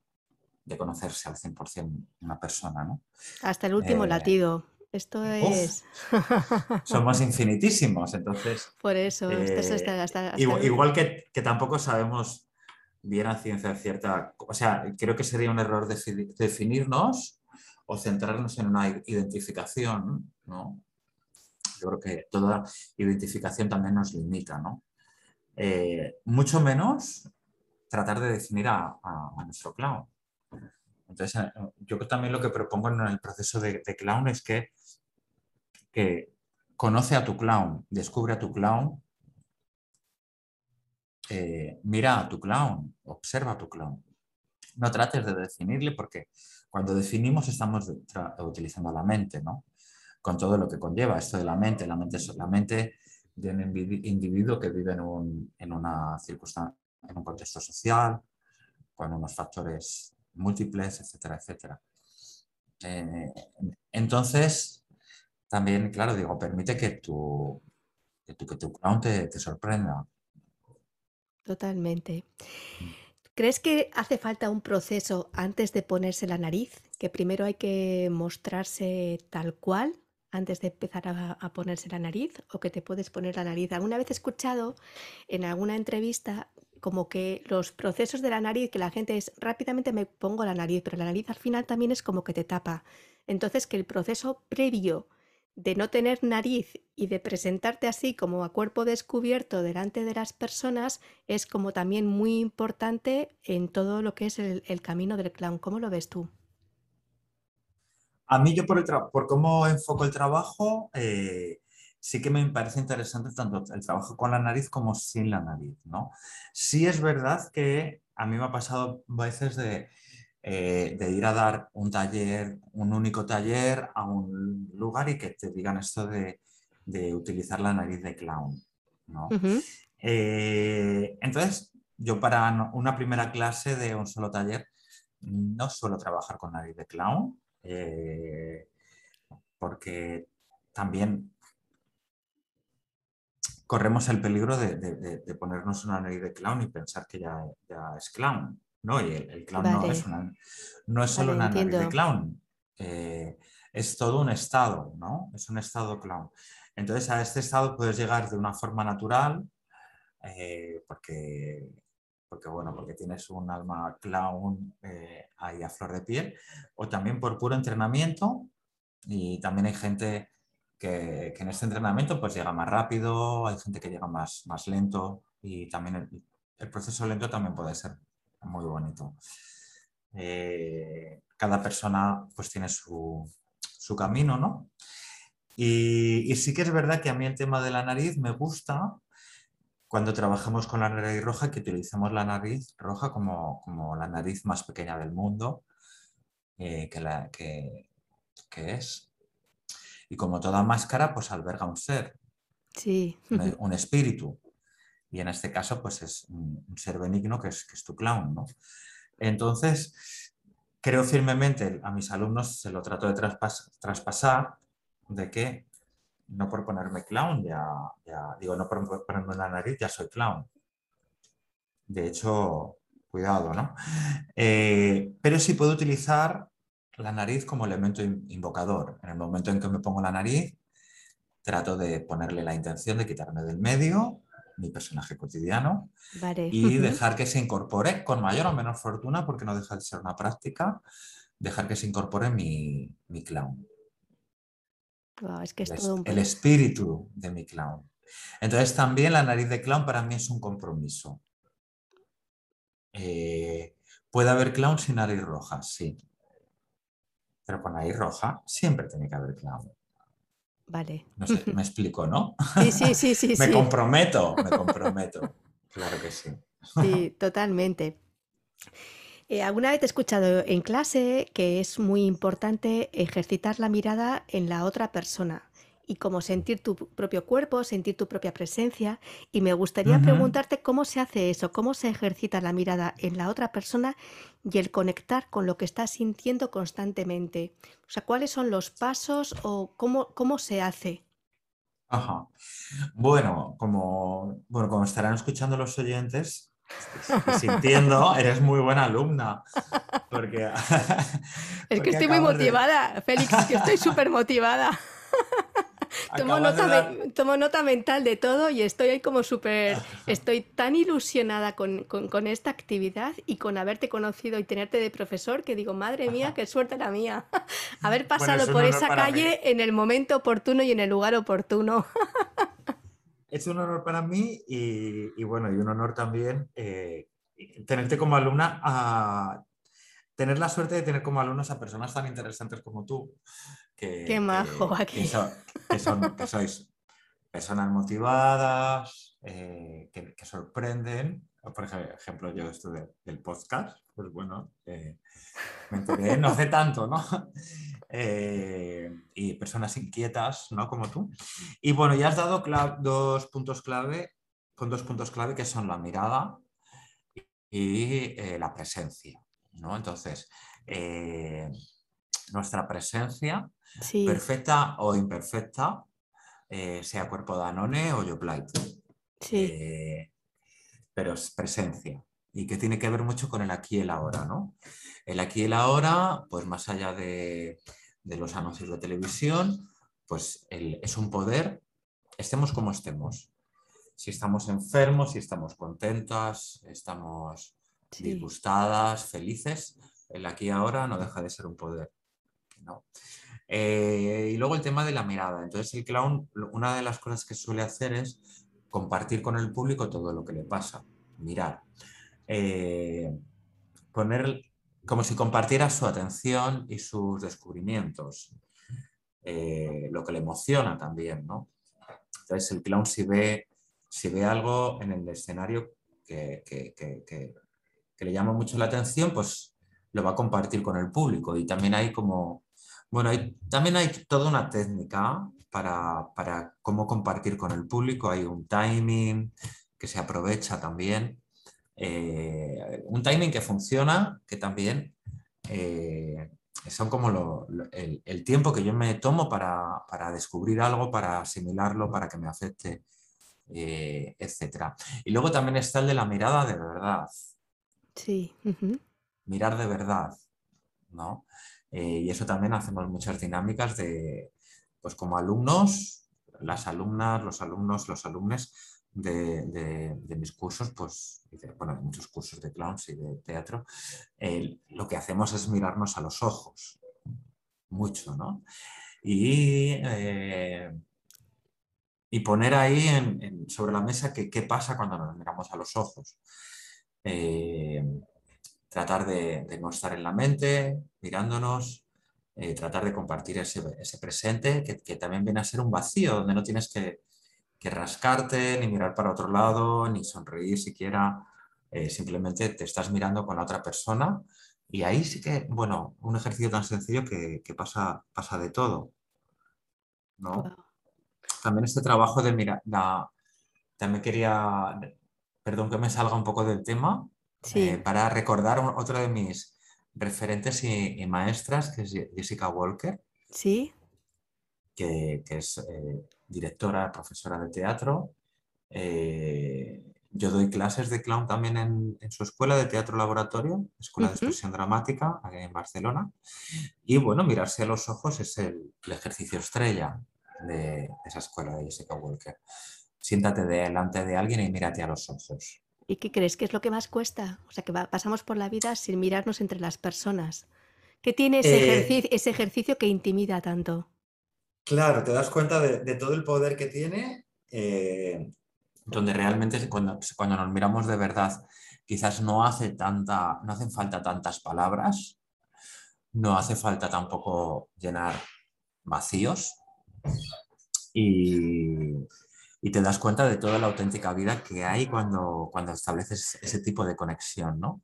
de conocerse al 100% una persona, ¿no? hasta el último Eh, latido. Esto es. Somos infinitísimos, entonces... Por eso, esto es eh, hasta, hasta- hasta igual el- igual que, que tampoco sabemos bien a ciencia cierta... O sea, creo que sería un error defi- definirnos o centrarnos en una identificación, ¿no? Yo creo que toda identificación también nos limita, ¿no? Eh, mucho menos tratar de definir a nuestro clown. Entonces, eh, yo también lo que propongo en el proceso de, de clown es que, que conoce a tu clown, descubre a tu clown, eh, mira a tu clown, observa a tu clown. No trates de definirle porque cuando definimos estamos utilizando la mente, ¿no? Con todo lo que conlleva esto de la mente. La mente es la mente de un individu- individuo que vive en, un, en una en un contexto social, con unos factores múltiples, etcétera, etcétera. Eh, entonces, también, claro, digo, permite que tu, que tu, clown te sorprenda. Totalmente. ¿Crees que hace falta un proceso antes de ponerse la nariz? Que primero hay que mostrarse tal cual antes de empezar a, a ponerse la nariz o que te puedes poner la nariz. Alguna vez he escuchado en alguna entrevista como que los procesos de la nariz, que la gente es rápidamente me pongo la nariz, pero la nariz al final también es como que te tapa. Entonces que el proceso previo de no tener nariz y de presentarte así como a cuerpo descubierto delante de las personas es como también muy importante en todo lo que es el, camino del clown. ¿Cómo lo ves tú? A mí yo por, el por cómo enfoco el trabajo, eh, sí que me parece interesante tanto el trabajo con la nariz como sin la nariz, ¿no? Sí es verdad que a mí me ha pasado veces de, eh, de ir a dar un taller, un único taller a un lugar y que te digan esto de, de utilizar la nariz de clown, ¿no? Eh, entonces, yo para una primera clase de un solo taller no suelo trabajar con nariz de clown, eh, porque también corremos el peligro de, de- de- de ponernos una nariz de clown y pensar que ya, ya es clown, ¿no? Y el, el clown no es, una, no es solo Vale, una nariz de clown, eh, es todo un estado, ¿no? Es un estado clown. Entonces a este estado puedes llegar de una forma natural, eh, porque, porque, bueno, porque tienes un alma clown eh, ahí a flor de piel, o también por puro entrenamiento, y también hay gente que, que en este entrenamiento pues llega más rápido, hay gente que llega más, más lento, y también el, el proceso lento también puede ser muy bonito. Eh, cada persona pues tiene su, camino, ¿no? Y, sí que es verdad que a mí el tema de la nariz me gusta cuando trabajamos con la nariz roja, que utilizamos la nariz roja como, la nariz más pequeña del mundo, eh, que, la, que, es. Y como toda máscara, pues alberga un ser, sí. un, espíritu. Y en este caso, pues es un, ser benigno que es, que es tu clown, ¿no? Entonces, creo firmemente, a mis alumnos se lo trato de traspasar, de que no por ponerme clown, ya, digo, no por ponerme la nariz, ya soy clown. De hecho, cuidado, ¿no? Eh, pero sí puedo utilizar la nariz como elemento invocador. En el momento en que me pongo la nariz, trato de ponerle la intención de quitarme del medio mi personaje cotidiano y dejar que se incorpore con mayor o menor fortuna, porque no deja de ser una práctica, dejar que se incorpore mi, clown. el, espíritu de mi clown. Entonces también la nariz de clown para mí es un compromiso. Eh, puede haber clown sin nariz roja, sí. Pero con nariz roja siempre tiene que haber clown. Vale. No sé, me explico, ¿no? Sí, sí, sí, sí. me comprometo, me comprometo. Claro que sí. Sí, totalmente. Eh, alguna vez he escuchado en clase que es muy importante ejercitar la mirada en la otra persona y como sentir tu propio cuerpo, sentir tu propia presencia. Y me gustaría preguntarte cómo se hace eso, cómo se ejercita la mirada en la otra persona y el conectar con lo que estás sintiendo constantemente. O sea, ¿cuáles son los pasos o cómo, cómo se hace? Ajá. Bueno, como, bueno, como estarán escuchando los oyentes, sintiendo, eres muy buena alumna. Porque, es que estoy muy motivada, Félix, que estoy súper motivada. tomo nota, mental de todo y estoy ahí como súper, estoy tan ilusionada con, esta actividad y con haberte conocido y tenerte de profesor que digo, madre mía, qué suerte la mía. Haber pasado por esa calle en el momento oportuno y en el lugar oportuno. es un honor para mí y, bueno, y un honor también eh, tenerte como alumna a tener la suerte de tener como alumnos a personas tan interesantes como tú. Que, Qué majo, que, que, sois personas motivadas, eh, que, sorprenden. Por ejemplo, yo esto del podcast, pues bueno, eh, me enteré no hace tanto, ¿no? Eh, y personas inquietas, ¿no? Como tú. Y bueno, ya has dado dos puntos clave, con dos puntos clave que son la mirada y la presencia. Entonces, eh, nuestra presencia, perfecta o imperfecta, eh, sea cuerpo de Anone o Yoplait. Sí. Eh, pero es presencia y que tiene que ver mucho con el aquí y el ahora, ¿no? El aquí y el ahora, pues más allá de, los anuncios de televisión, pues es un poder, estemos como estemos. Si estamos enfermos, si estamos contentas, estamos disgustadas, felices, el aquí y ahora no deja de ser un poder. Eh, y luego el tema de la mirada. Entonces el clown, una de las cosas que suele hacer es compartir con el público todo lo que le pasa, mirar. Eh, poner como si compartiera su atención y sus descubrimientos, eh, lo que le emociona también, ¿no? Entonces el clown si ve, si ve algo en el escenario que, que le llama mucho la atención, pues lo va a compartir con el público. Y también hay como, bueno, también hay toda una técnica para, cómo compartir con el público. Hay un timing que se aprovecha también. Eh, un timing que funciona, que también eh, son como el, tiempo que yo me tomo para, descubrir algo, para asimilarlo, para que me afecte, eh, etc. Y luego también está el de la mirada de verdad. Sí. Mirar de verdad, ¿no? Eh, y eso también hacemos muchas dinámicas de, pues como alumnos, las alumnas, los alumnos, los alumnos de, mis cursos, pues, bueno, de muchos cursos de clowns y de teatro, lo que hacemos es mirarnos a los ojos, mucho, ¿no? Y, eh, y poner ahí sobre la mesa qué pasa cuando nos miramos a los ojos. Eh, tratar de, no estar en la mente, mirándonos, eh, tratar de compartir ese, presente que, también viene a ser un vacío, donde no tienes que, rascarte, ni mirar para otro lado, ni sonreír siquiera, eh, simplemente te estás mirando con la otra persona y ahí sí que, bueno, un ejercicio tan sencillo que, pasa, pasa de todo. ¿no? También este trabajo de mirar, también quería, perdón que me salga un poco del tema, eh, para recordar otro de mis referentes y, maestras, que es Jessica Walker. Sí. Que, es eh, directora, profesora de teatro. Eh, yo doy clases de clown también en, su escuela de teatro laboratorio, Escuela de Expresión Dramática, aquí en Barcelona. Y bueno, mirarse a los ojos es el, ejercicio estrella de, esa escuela de Jessica Walker. Siéntate delante de alguien y mírate a los ojos. ¿Y qué crees que es lo que más cuesta? O sea, que pasamos por la vida sin mirarnos entre las personas. ¿Qué tiene ese, eh, ejercicio, ese ejercicio que intimida tanto? Claro, te das cuenta de, todo el poder que tiene eh, donde realmente cuando, cuando nos miramos de verdad, quizás no, hace tanta, no hacen falta tantas palabras, no hace falta tampoco llenar vacíos y, y, te das cuenta de toda la auténtica vida que hay cuando, cuando estableces ese tipo de conexión, ¿no?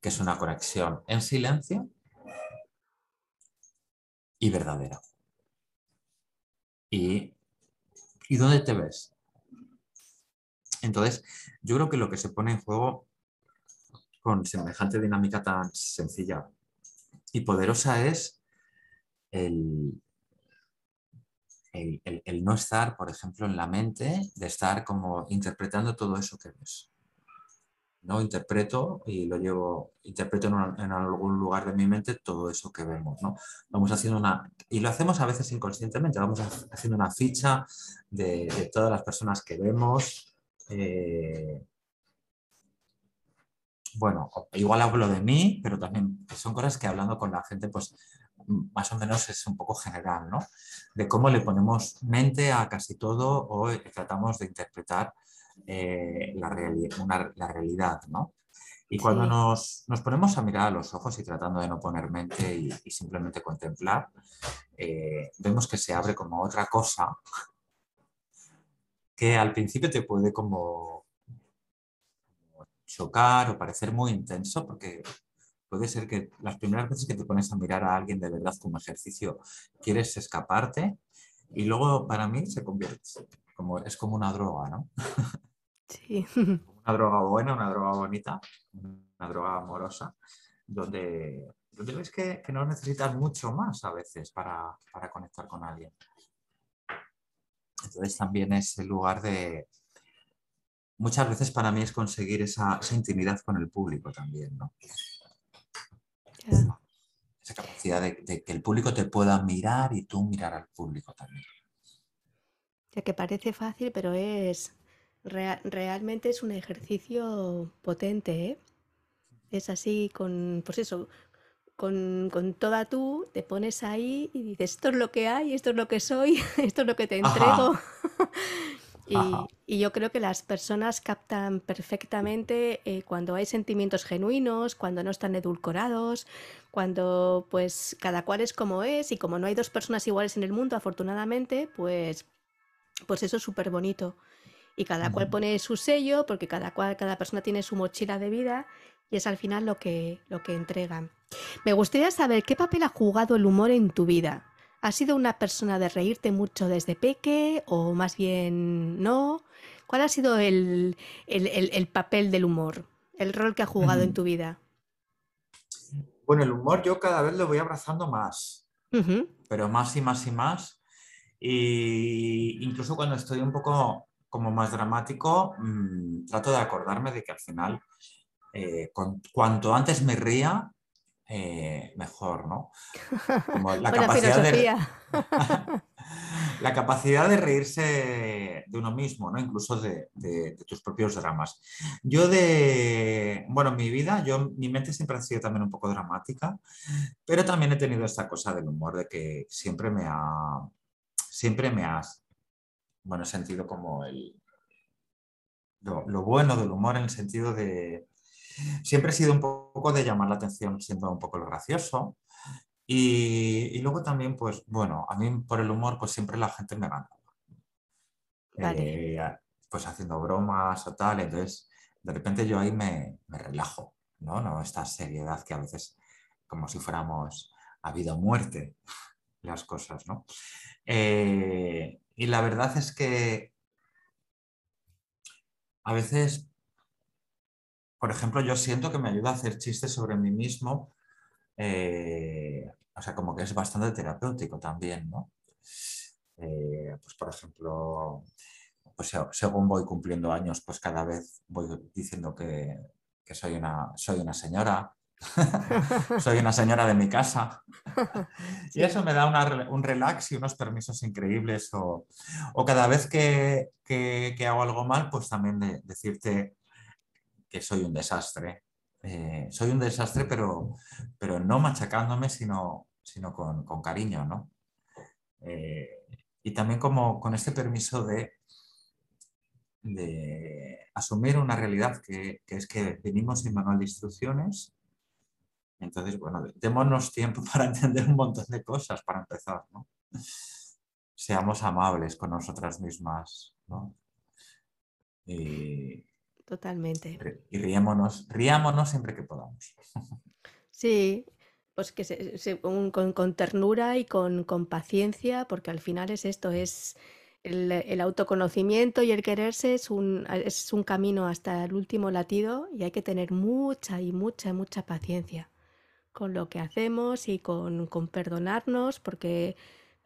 que es una conexión en silencio y verdadera. ¿Y, ¿y dónde te ves? Entonces, yo creo que lo que se pone en juego con semejante dinámica tan sencilla y poderosa es el, el, no estar, por ejemplo, en la mente, de estar como interpretando todo eso que ves. No interpreto y lo llevo, interpreto en, algún lugar de mi mente todo eso que vemos. ¿no? Vamos haciendo una, y lo hacemos a veces inconscientemente, vamos haciendo una ficha de, todas las personas que vemos, eh, bueno, igual hablo de mí, pero también son cosas que hablando con la gente, pues más o menos es un poco general, ¿no? De cómo le ponemos mente a casi todo o tratamos de interpretar eh, la, la, realidad, ¿no? Y cuando nos, ponemos a mirar a los ojos y tratando de no poner mente y, simplemente contemplar, eh, vemos que se abre como otra cosa que al principio te puede como chocar o parecer muy intenso, porque puede ser que las primeras veces que te pones a mirar a alguien de verdad como ejercicio, quieres escaparte y luego para mí se convierte, como, es como una droga, ¿no? Sí. Una droga buena, una droga bonita, una droga amorosa, donde, donde ves que, no necesitas mucho más a veces para, para conectar con alguien. Entonces también es el lugar de... Muchas veces para mí es conseguir esa, intimidad con el público también, ¿no? Esa capacidad de, que el público te pueda mirar y tú mirar al público también. Ya que parece fácil, pero es realmente es un ejercicio potente, ¿eh? Es así con, pues eso, con, con, toda tú, te pones ahí y dices, esto es lo que hay, esto es lo que soy, esto es lo que te entrego. Y, yo creo que las personas captan perfectamente eh, cuando hay sentimientos genuinos, cuando no están edulcorados, cuando pues cada cual es como es y como no hay dos personas iguales en el mundo, afortunadamente, pues, pues eso es súper bonito. Y cada cual pone su sello, porque cada cual, cada persona tiene su mochila de vida y es al final lo que, lo que entregan. Me gustaría saber qué papel ha jugado el humor en tu vida. ¿Has sido una persona de reírte mucho desde peque o más bien no? ¿Cuál ha sido el, papel del humor, el rol que ha jugado en tu vida? Bueno, el humor yo cada vez lo voy abrazando más, pero más y más y más. Y incluso cuando estoy un poco como más dramático, mm, trato de acordarme de que al final eh, cuanto antes me ría, eh, mejor, ¿no? la capacidad de, la capacidad de reírse de uno mismo, ¿no? Incluso de, tus propios dramas. Yo de, bueno, mi vida, yo, mi mente siempre ha sido también un poco dramática, pero también he tenido esta cosa del humor de que siempre me ha, siempre me ha, bueno, sentido como el, lo bueno del humor en el sentido de siempre he sido un poco de llamar la atención siendo un poco lo gracioso. Y, luego también, pues bueno, a mí por el humor, pues siempre la gente me gana. Eh, pues haciendo bromas o tal, entonces de repente yo ahí me, relajo, ¿no? ¿no? Esta seriedad que a veces, como si fuéramos a vida o muerte, las cosas, ¿no? Eh, y la verdad es que a veces, por ejemplo, yo siento que me ayuda a hacer chistes sobre mí mismo, eh, o sea, como que es bastante terapéutico también, ¿no? Eh, pues por ejemplo, pues según voy cumpliendo años, pues cada vez voy diciendo que, soy, una, soy una señora, soy una señora de mi casa. Y eso me da un relax y unos permisos increíbles. O, cada vez que, hago algo mal, pues también decirte que soy un desastre. Eh, soy un desastre, pero, pero no machacándome, sino, sino con, cariño, ¿no? Eh, y también como con este permiso de de asumir una realidad que, es que venimos sin manual de instrucciones. Entonces, bueno, démonos tiempo para entender un montón de cosas para empezar, ¿no? Seamos amables con nosotras mismas, ¿no? Y, Totalmente. Y riémonos, riámonos siempre que podamos. Sí, pues que con, con, ternura y con, con, paciencia, porque al final es esto, es el, autoconocimiento y el quererse es un, es un camino hasta el último latido y hay que tener mucha y mucha, mucha paciencia con lo que hacemos y con, perdonarnos, porque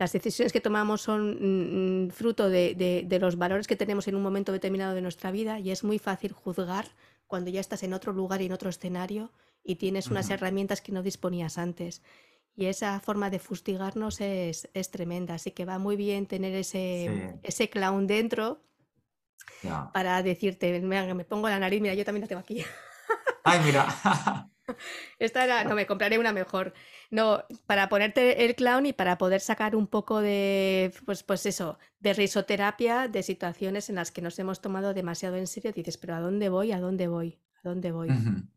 las decisiones que tomamos son mm, mm, fruto de, los valores que tenemos en un momento determinado de nuestra vida y es muy fácil juzgar cuando ya estás en otro lugar y en otro escenario y tienes unas herramientas que no disponías antes. Y esa forma de fustigarnos es, tremenda, así que va muy bien tener ese, ese clown dentro para decirte, mira, me pongo la nariz, mira, yo también la tengo aquí. Ay, mira. Esta era, no, me compraré una mejor. No, para ponerte el clown y para poder sacar un poco de, pues, pues eso, de risoterapia de situaciones en las que nos hemos tomado demasiado en serio. Dices, pero ¿a dónde voy? ¿A dónde voy? ¿A dónde voy?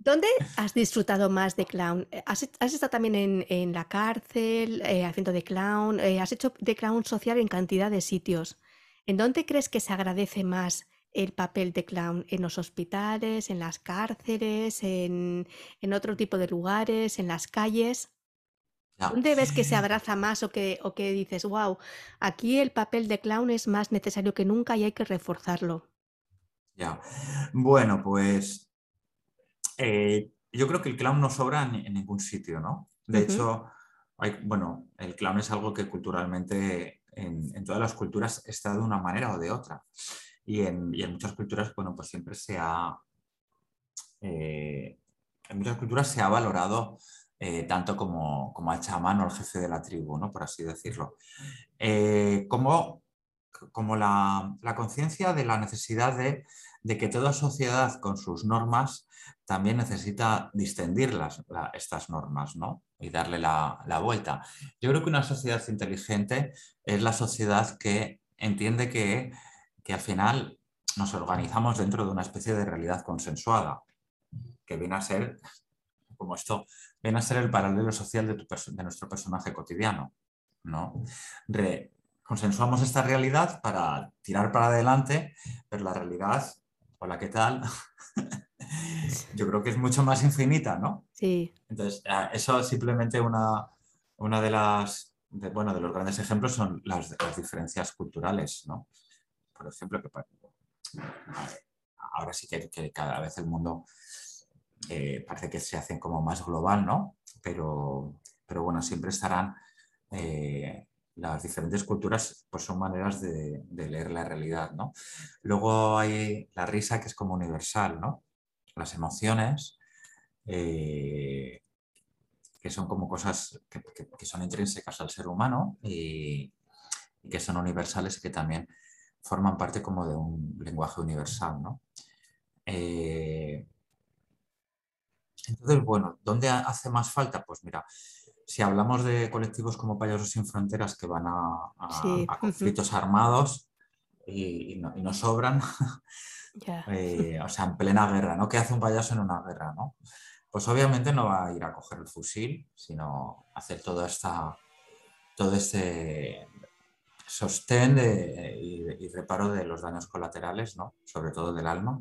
¿Dónde has disfrutado más de clown? Eh, ¿Has, estado también en, la cárcel, eh, haciendo de clown? Eh, ¿Has hecho de clown social en cantidad de sitios? ¿En dónde crees que se agradece más el papel de clown? ¿En los hospitales, en las cárceles, en, otro tipo de lugares, en las calles? ¿Dónde ves que se abraza más o que, o que dices, wow, aquí el papel de clown es más necesario que nunca y hay que reforzarlo? Ya. Bueno, pues eh, yo creo que el clown no sobra en, ningún sitio, ¿no? De hecho, bueno, el clown es algo que culturalmente en, todas las culturas está de una manera o de otra. Y en, muchas culturas, bueno, pues siempre se ha... Eh, en muchas culturas se ha valorado eh, tanto como, como al chamán o el jefe de la tribu, ¿no? por así decirlo. como como la, conciencia de la necesidad de, que toda sociedad con sus normas también necesita distender estas normas ¿no? y darle la, vuelta. Yo creo que una sociedad inteligente es la sociedad que entiende que, al final nos organizamos dentro de una especie de realidad consensuada, que viene a ser, como esto, viene a ser el paralelo social de, de nuestro personaje cotidiano. ¿no? consensuamos esta realidad para tirar para adelante, pero la realidad, hola, ¿qué tal? Yo creo que es mucho más infinita, ¿no? Sí. Entonces, eso simplemente una, una de las, bueno, de los grandes ejemplos son las, diferencias culturales, ¿no? Por ejemplo, que ahora sí que, cada vez el mundo eh, parece que se hace como más global, ¿no? Pero, pero bueno, siempre estarán eh, las diferentes culturas pues son maneras de, leer la realidad, ¿no? Luego hay la risa que es como universal, ¿no? Las emociones, eh, que son como cosas que, son intrínsecas al ser humano y, que son universales y que también forman parte como de un lenguaje universal, ¿no? Eh, entonces, bueno, ¿dónde hace más falta? Pues mira, si hablamos de colectivos como Payasos sin Fronteras que van a, conflictos armados, y, no, sobran. Eh, o sea, en plena guerra, ¿no? ¿Qué hace un payaso en una guerra, no? Pues obviamente no va a ir a coger el fusil, sino hacer toda esta, todo este sostén y, reparo de los daños colaterales, ¿no? sobre todo del alma.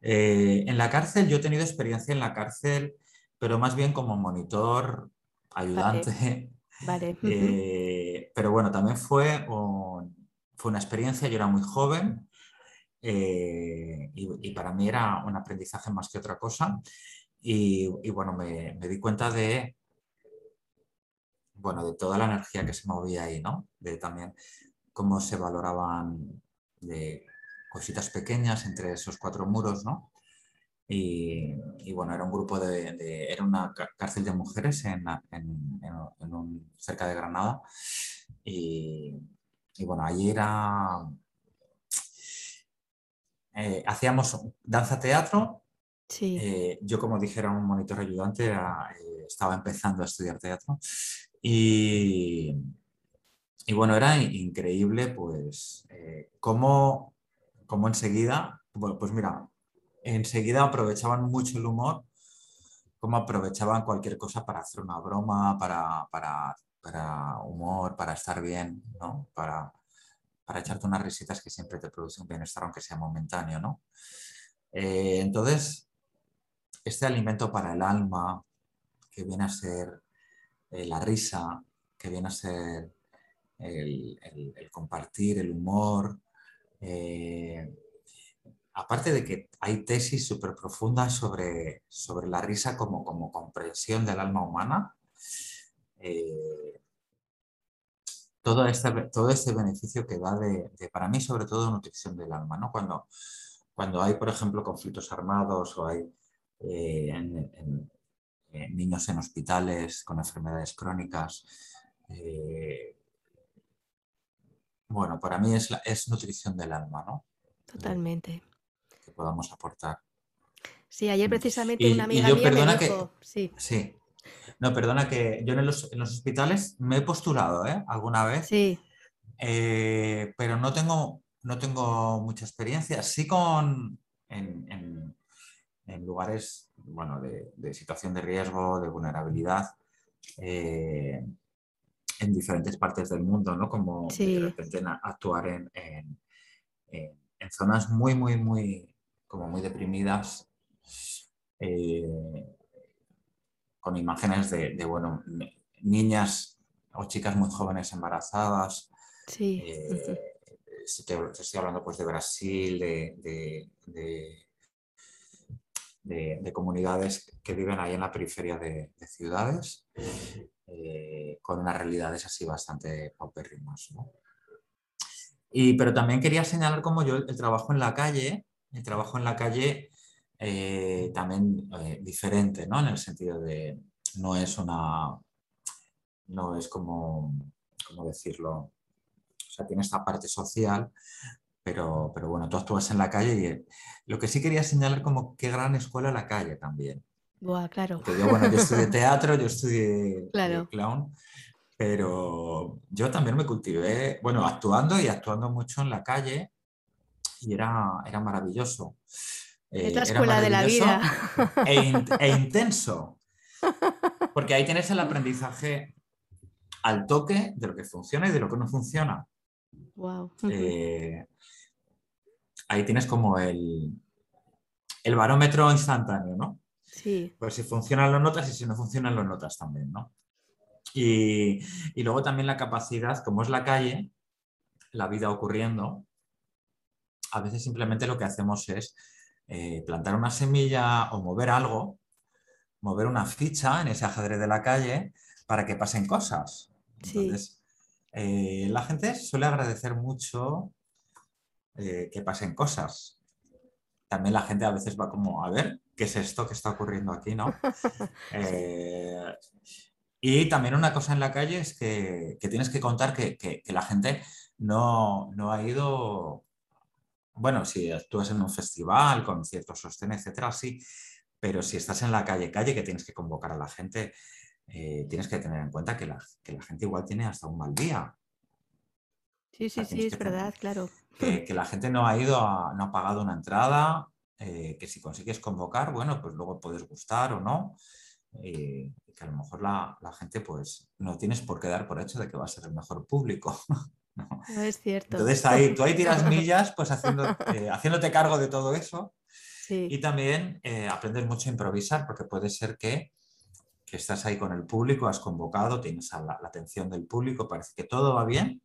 Eh, en la cárcel, yo he tenido experiencia en la cárcel, pero más bien como monitor, ayudante. Vale. Eh, pero bueno, también fue, fue una experiencia, yo era muy joven eh, y, para mí era un aprendizaje más que otra cosa. Y, bueno, me, me, di cuenta de, bueno, de toda la energía que se movía ahí, ¿no? De también cómo se valoraban de cositas pequeñas entre esos cuatro muros, ¿no? Y, bueno, era un grupo de, era una cárcel de mujeres en, un, cerca de Granada. Y, bueno, allí era... Eh, hacíamos danza-teatro. Sí. Eh, yo, como dijera un monitor ayudante, eh, estaba empezando a estudiar teatro. Y, y bueno, era increíble, pues, cómo, cómo enseguida, pues mira, enseguida aprovechaban mucho el humor, como aprovechaban cualquier cosa para hacer una broma, para, para, humor, para estar bien, ¿no? Para, para echarte unas risitas que siempre te producen bienestar, aunque sea momentáneo, ¿no? Eh, entonces, este alimento para el alma, que viene a ser eh, la risa, que viene a ser el, compartir, el humor, eh, aparte de que hay tesis súper profundas sobre, sobre la risa como, como comprensión del alma humana, eh, todo, este, todo este beneficio que da de, para mí, sobre todo, nutrición del alma. ¿no? Cuando, cuando hay, por ejemplo, conflictos armados o hay niños en hospitales con enfermedades crónicas, eh, bueno, para mí es, es nutrición del alma, ¿no? Totalmente podamos aportar. Sí, ayer precisamente una amiga mía me dijo, sí. sí. No, perdona que yo en los, hospitales me he postulado ¿eh? alguna vez, sí. Eh, pero no tengo, no tengo mucha experiencia. Sí con en, lugares bueno, de, situación de riesgo, de vulnerabilidad, eh, en diferentes partes del mundo, ¿no? Como de repente actuar en, en zonas muy, muy, muy, como muy deprimidas, eh, con imágenes de, bueno, niñas o chicas muy jóvenes embarazadas. Sí. Eh, estoy hablando pues de Brasil, de, de, comunidades que viven ahí en la periferia de, ciudades, eh, con unas realidades así bastante paupérrimas. Y, pero también quería señalar como yo el trabajo en la calle, el trabajo en la calle eh, también eh, diferente, ¿no? En el sentido de no es una, no es como, ¿cómo decirlo? O sea, tiene esta parte social, pero, pero bueno, tú actúas en la calle y eh, lo que sí quería señalar como qué gran escuela la calle también. Buah, claro. yo, bueno, yo estudié teatro, yo estudié clown, pero yo también me cultivé, bueno, actuando y actuando mucho en la calle y era, era maravilloso. Eh, escuela de la vida. E, e, intenso. Porque ahí tienes el aprendizaje al toque de lo que funciona y de lo que no funciona. Wow. Eh, ahí tienes como el, el barómetro instantáneo, ¿no? Sí. Pues si funcionan lo notas y si no funcionan lo notas también, ¿no? Y, y, luego también la capacidad, como es la calle, la vida ocurriendo, a veces simplemente lo que hacemos es eh, plantar una semilla o mover algo, mover una ficha en ese ajedrez de la calle para que pasen cosas. Entonces, eh, la gente suele agradecer mucho eh, que pasen cosas. También la gente a veces va como, a ver, ¿qué es esto que está ocurriendo aquí? ¿no? y también una cosa en la calle es que, tienes que contar que, la gente no, no ha ido bueno, si actúas en un festival con cierto sostén, etcétera, sí, pero si estás en la calle, calle, que tienes que convocar a la gente, eh, tienes que tener en cuenta que la, gente igual tiene hasta un mal día. Sí, sí, sí, es verdad, claro. Que, la gente no ha ido, no ha pagado una entrada, eh, que si consigues convocar, bueno, pues luego puedes gustar o no. Eh, que a lo mejor la, gente pues no tienes por qué dar por hecho de que va a ser el mejor público. no. es cierto. Entonces ahí, tú ahí tiras millas pues haciendo, eh, haciéndote cargo de todo eso y también eh, aprendes mucho a improvisar porque puede ser que, que, estás ahí con el público, has convocado, tienes la, atención del público, parece que todo va bien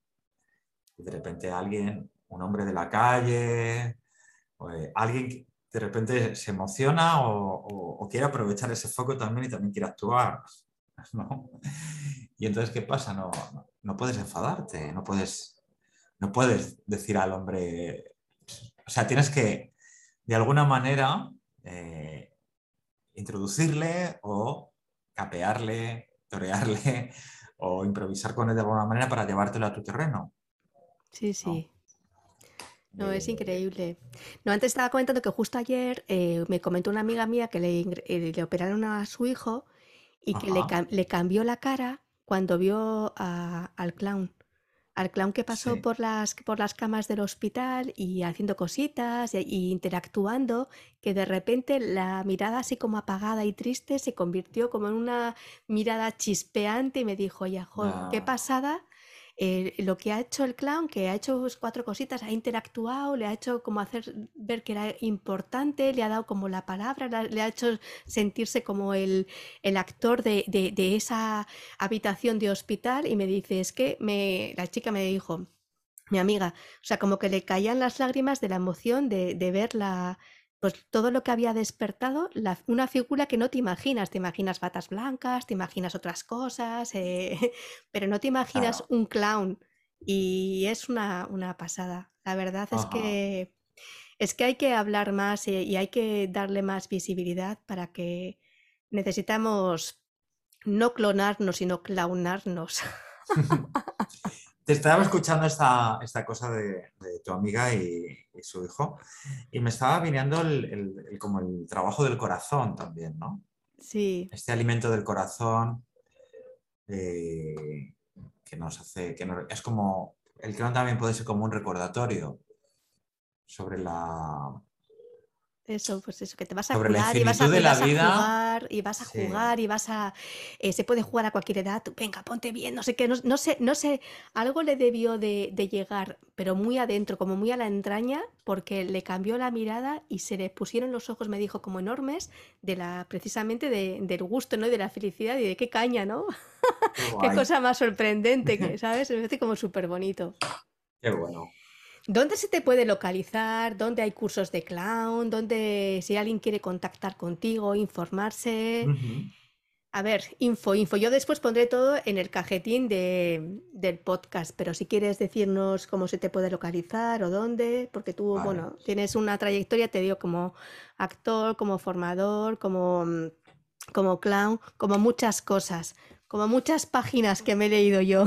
y de repente alguien, un hombre de la calle, o, alguien de repente se emociona o, quiere aprovechar ese foco también y también quiere actuar. Y entonces, ¿qué pasa? No, no, puedes enfadarte, no puedes, no puedes decir al hombre, o sea, tienes que, de alguna manera, eh, introducirle o capearle, torearle o improvisar con él de alguna manera para llevártelo a tu terreno. Sí, sí. No, es increíble. No, antes estaba comentando que justo ayer eh, me comentó una amiga mía que le, eh, operaron a su hijo y que le, cambió la cara cuando vio al clown. Al clown que pasó por, las, por las camas del hospital y haciendo cositas y, interactuando, que de repente la mirada así como apagada y triste se convirtió como en una mirada chispeante y me dijo, ya, qué ah. pasada eh, lo que ha hecho el clown, que ha hecho cuatro cositas, ha interactuado, le ha hecho como hacer ver que era importante, le ha dado como la palabra, le ha hecho sentirse como el, actor de, esa habitación de hospital y me dice, es que me, la chica me dijo, mi amiga, o sea, como que le caían las lágrimas de la emoción de, de ver la, pues todo lo que había despertado, una figura que no te imaginas, te imaginas batas blancas, te imaginas otras cosas, eh, pero no te imaginas un clown y es una, pasada. La verdad es que es que hay que hablar más eh, y hay que darle más visibilidad para que necesitamos no clonarnos, sino clownarnos. Te estaba escuchando esta, cosa de, tu amiga y, su hijo y me estaba viniendo el, como el trabajo del corazón también, ¿no? Sí. Este alimento del corazón eh, que nos hace, que es como, el clown también puede ser como un recordatorio sobre la, eso, pues eso, que te vas a jugar y vas a, jugar y vas a jugar y vas a... Eh, se puede jugar a cualquier edad, venga, ponte bien, no sé qué, no, sé, no sé, algo le debió de, llegar, pero muy adentro, como muy a la entraña, porque le cambió la mirada y se le pusieron los ojos, me dijo, como enormes, de la, precisamente del gusto, ¿no? Y de la felicidad y de qué caña, ¿no? Qué, cosa más sorprendente, que, ¿sabes? Me parece como súper bonito. Qué bueno. ¿Dónde se te puede localizar? ¿Dónde hay cursos de clown? ¿Dónde, si alguien quiere contactar contigo, informarse? A ver, info, info. Yo después pondré todo en el cajetín del podcast, pero si quieres decirnos cómo se te puede localizar o dónde, porque tú, bueno, tienes una trayectoria, te digo, como actor, como formador, como, como clown, como muchas cosas, como muchas páginas que me he leído yo.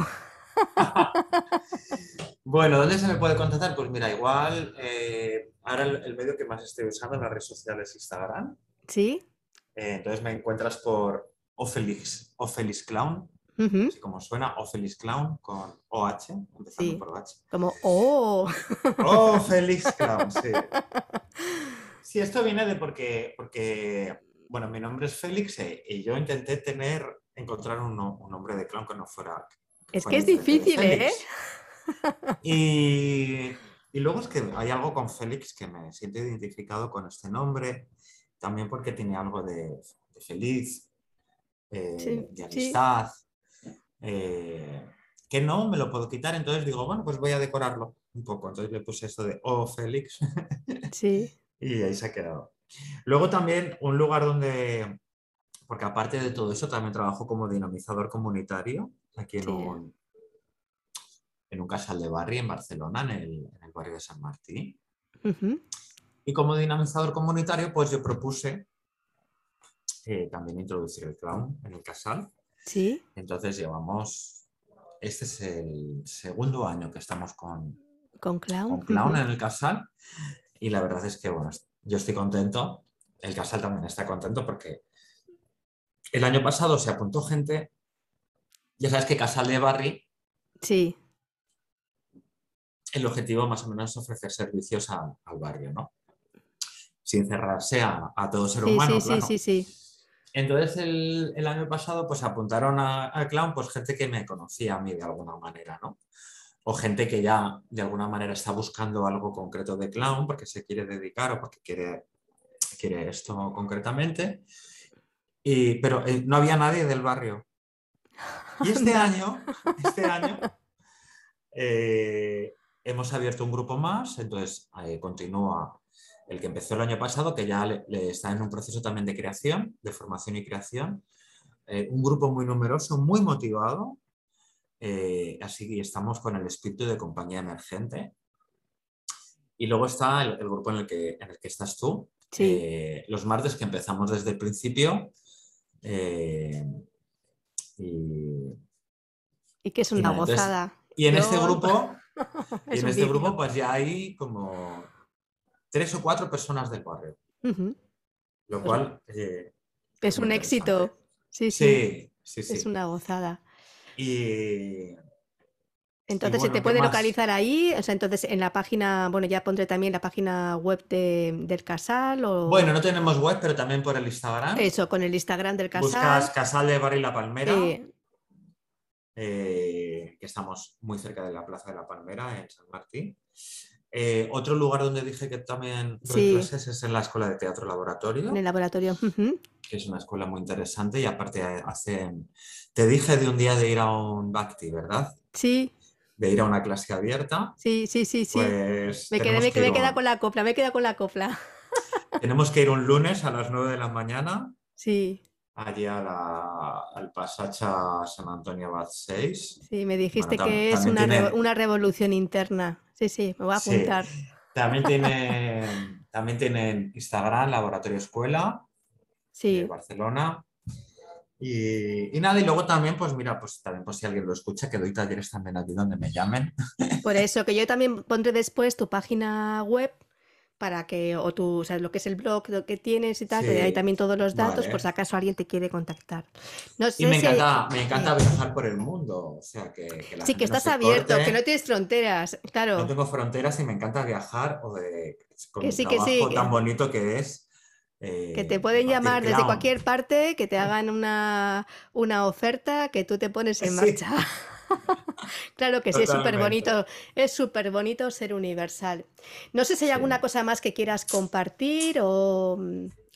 bueno, ¿dónde se me puede contactar? Pues mira, igual eh, ahora el, medio que más estoy usando en las redes sociales es Instagram. Sí. Eh, entonces me encuentras por Ofelix, Ofelix Clown, así como suena, Ofelix Clown con OH, empezando por OH. Como O. Oh, Félix Clown, sí. Sí, esto viene de porque, porque bueno, mi nombre es Félix eh, y yo intenté tener, encontrar un, un nombre de clown que no fuera es que es difícil, ¿eh? Y, luego es que hay algo con Félix que me siento identificado con este nombre, también porque tiene algo de, feliz, eh, de amistad, eh, que no me lo puedo quitar, entonces digo, bueno, pues voy a decorarlo un poco. Entonces le puse esto de Oh Félix. Sí. y ahí se ha quedado. Luego también un lugar donde, porque aparte de todo eso, también trabajo como dinamizador comunitario aquí en, un, en un casal de barrio en Barcelona, en el, barrio de San Martín. Y como dinamizador comunitario, pues yo propuse eh, también introducir el clown en el casal. Sí. Entonces llevamos, este es el segundo año que estamos con, con clown, clown en el casal. Y la verdad es que, bueno, yo estoy contento. El casal también está contento porque el año pasado se apuntó gente ya sabes que Casal de Barri. Sí. el objetivo más o menos es ofrecer servicios al, al barrio, ¿no? Sin cerrarse a, a todo ser Sí, humano, sí, claro. sí, sí, sí. Entonces el, el año pasado pues apuntaron a- al clown pues gente que me conocía a mí de alguna manera, ¿no? O gente que ya de alguna manera está buscando algo concreto de clown porque se quiere dedicar o porque quiere, quiere esto concretamente. Y, pero eh, no había nadie del barrio. Y este año, este año eh, hemos abierto un grupo más, entonces eh, continúa el que empezó el año pasado, que ya le- le está en un proceso también de creación, de formación y creación. Eh, un grupo muy numeroso, muy motivado. así que estamos con el espíritu de compañía emergente. Y luego está el, el grupo en el, que, en el que estás tú. Sí. Los martes que empezamos desde el principio. eh, y, Y que es y una entonces- gozada. y en Yo- este grupo, y en este grupo pues ya hay como tres o cuatro personas del barrio, lo Pues cual eh, Es un éxito. Sí, sí. Sí, sí, sí. Es una gozada. Y Entonces, bueno, se te ¿qué puede más? localizar ahí, o sea, entonces en la página, bueno, ya pondré también la página web de- del Casal o bueno, no tenemos web, pero también por el Instagram. eso, con el Instagram del Casal. Buscas Casal de Barrio La Palmera, Sí, eh, que estamos muy cerca de la Plaza de la Palmera, en San Martín. Eh, otro lugar donde dije que también doy Sí. clases es en la Escuela de Teatro Laboratorio. en el laboratorio. Que es una escuela muy interesante y aparte hacen... Te dije de un día de ir a un Bhakti, ¿verdad? Sí, De ir a una clase abierta. sí, sí, sí, sí. Pues me quedé, me, que me ir queda con la copla, me queda con la copla. tenemos que ir un lunes a las 9 de la mañana Sí, allí a la- al Pasacha San Antonio Abad 6. sí, me dijiste que es una, tiene- una revolución interna. Sí, sí, me voy a Sí. apuntar. También tienen, también tienen Instagram, Laboratorio Escuela de Barcelona. Y, y nada, y luego también, pues mira, pues también pues si alguien lo escucha, que doy talleres también allí donde me llamen. por eso que yo también pondré después tu página web para que, o o sea, lo que es el blog lo que tienes y tal, que hay Sí, también todos los datos, vale. por si acaso alguien te quiere contactar. No sé Y me si hay- encanta, me encanta viajar por el mundo, o sea, que, que la Sí, que gente no estás se abierto, corte. que no tienes fronteras, claro. No tengo fronteras y me encanta viajar o de, con Que sí, que sí, que- tan bonito que es. Que eh, te pueden llamar desde cualquier parte, que te hagan una, una oferta que tú te pones en Sí. marcha. Claro que sí, es súper bonito, es súper bonito ser universal. No sé si hay alguna cosa más que quieras compartir o,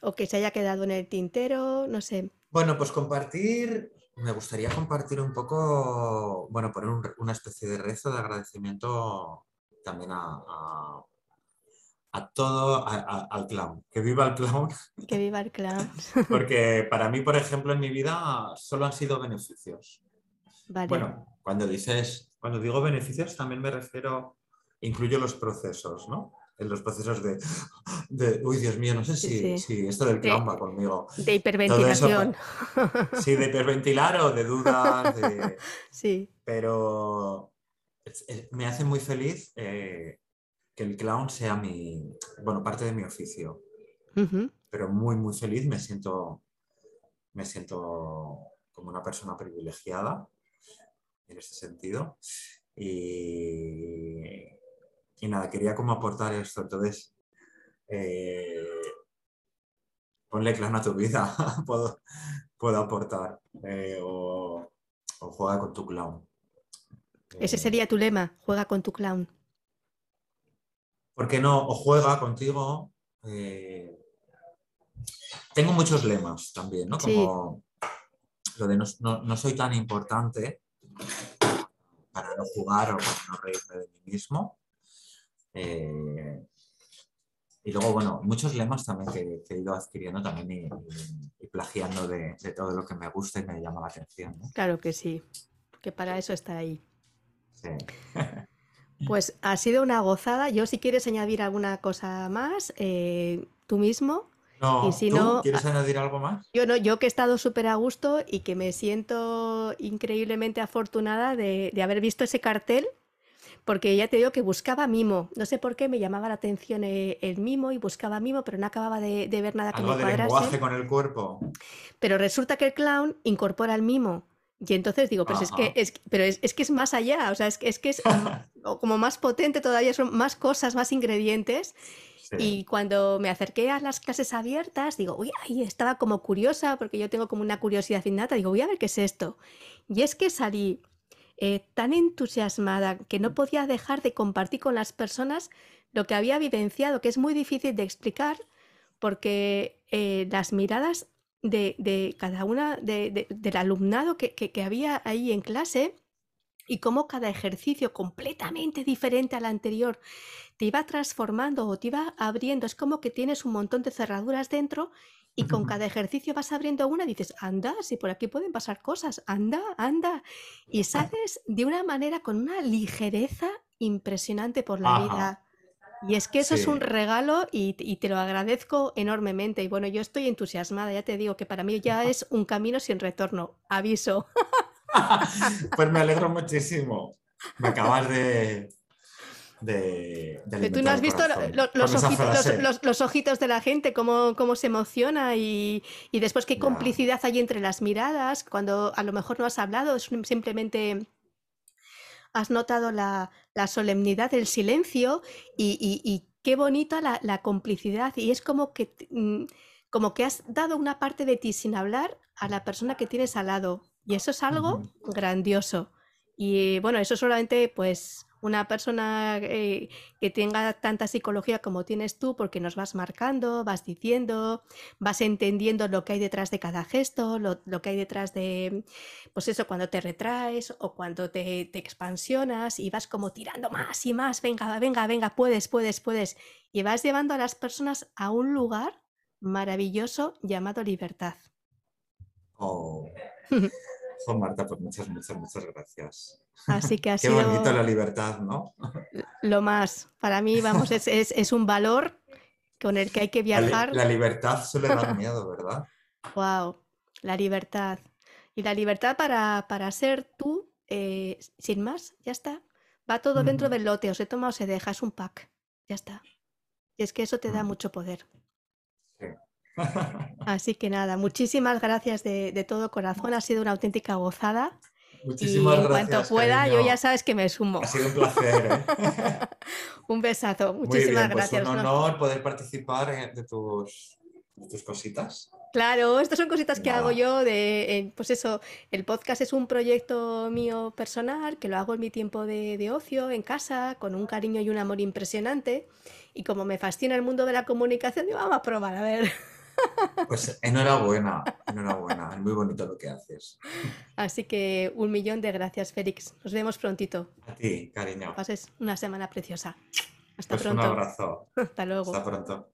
o que se haya quedado en el tintero, no sé. Bueno, pues compartir, me gustaría compartir un poco, bueno, poner un una especie de rezo de agradecimiento también a, a- a todo, a- al clown, que viva el clown, Que viva el clown. porque para mí, por ejemplo, en mi vida solo han sido beneficios. Vale. Bueno, cuando dices, cuando digo beneficios también me refiero, incluyo los procesos, ¿no? En los procesos de, de uy, Dios mío, no sé si, sí. si esto del De- clown va conmigo. De hiperventilación. Sí, de hiperventilar o de dudas, de- Sí, pero es- es- me hace muy feliz eh, que el clown sea mi, bueno, parte de mi oficio, pero muy, muy feliz, me siento, me siento como una persona privilegiada en este sentido. Y, y nada, quería como aportar esto. Entonces, eh, ponle clown a tu vida, puedo, puedo aportar. eh, o, o juega con tu clown. Ese Eh, sería tu lema, juega con tu clown. ¿Por qué no? O juega contigo. eh, Tengo muchos lemas también, ¿no? Sí. Como lo de no, no- no soy tan importante para no jugar o para no reírme de mí mismo. Eh, y luego, bueno, muchos lemas también que, que he ido adquiriendo también y, y- y plagiando de, de todo lo que me gusta y me llama la atención. ¿no? Claro que sí, que para eso está ahí. Sí. Pues ha sido una gozada. Yo, si quieres añadir alguna cosa más, eh, tú mismo. No, Y si ¿tú no, quieres añadir algo más? Yo no, yo que he estado súper a gusto y que me siento increíblemente afortunada de, de haber visto ese cartel, porque ya te digo que buscaba mimo. No sé por qué me llamaba la atención eh, el, mimo y buscaba mimo, pero no acababa de, de ver nada que Algo me de cuadrase. lenguaje con el cuerpo. Pero resulta que el clown incorpora el mimo. Y entonces digo, pues es que es, pero es, que es más allá, o sea, es, es que es como más potente todavía, son más cosas, más ingredientes. Y cuando me acerqué a las clases abiertas, digo, uy, ahí estaba como curiosa, porque yo tengo como una curiosidad innata, digo, voy a ver qué es esto. Y es que salí eh, tan entusiasmada que no podía dejar de compartir con las personas lo que había vivenciado, que es muy difícil de explicar, porque eh, las miradas de, cada una del alumnado que, que, había ahí en clase y cómo cada ejercicio completamente diferente al anterior te iba transformando o te iba abriendo. Es como que tienes un montón de cerraduras dentro y con cada ejercicio vas abriendo una y dices, anda, si por aquí pueden pasar cosas, anda, anda. Y sales de una manera con una ligereza impresionante por la vida. Y es que eso es un regalo y, te lo agradezco enormemente. Y bueno, yo estoy entusiasmada, ya te digo que para mí ya es un camino sin retorno. Aviso. pues me alegro muchísimo. Me acabas de, de, Tú no has visto los, ojitos, de la gente, cómo, cómo se emociona y, después qué complicidad hay entre las miradas, cuando a lo mejor no has hablado, es simplemente has notado la, solemnidad del silencio y, qué bonita la, complicidad. Y es como que, mm, como que has dado una parte de ti sin hablar a la persona que tienes al lado. Y eso es algo grandioso. Y bueno, eso solamente pues una persona eh, que tenga tanta psicología como tienes tú, porque nos vas marcando, vas diciendo, vas entendiendo lo que hay detrás de cada gesto, lo, que hay detrás de, pues eso, cuando te retraes o cuando te, te, expansionas y vas como tirando más y más, venga, venga, venga, puedes, puedes, puedes, y vas llevando a las personas a un lugar maravilloso llamado libertad. Oh. Marta, pues muchas, muchas, muchas gracias. Así que ha Qué bonito la libertad, ¿no? Lo más. Para mí, vamos, es, un valor con el que hay que viajar. La, libertad suele dar miedo, ¿verdad? Wow, la libertad. Y la libertad para, para ser tú, eh, sin más, ya está. Va todo dentro del lote, o se toma o se deja, es un pack, ya está. Y es que eso te da mucho poder. Sí. Así que nada, muchísimas gracias de, todo corazón, ha sido una auténtica gozada. Muchísimas y en cuanto pueda, yo ya sabes que me sumo. Ha sido un placer. ¿eh? un besazo, muchísimas pues gracias. un honor poder participar de tus, tus cositas. Claro, estas son cositas que hago yo de, pues eso, el podcast es un proyecto mío personal, que lo hago en mi tiempo de, de, ocio, en casa, con un cariño y un amor impresionante. Y como me fascina el mundo de la comunicación, digo, vamos a probar, a ver. Pues enhorabuena, enhorabuena, es muy bonito lo que haces. Así que un millón de gracias, Félix. Nos vemos prontito. A ti, cariño. pases una semana preciosa. Hasta pues pronto. Un abrazo. Hasta luego. Hasta pronto.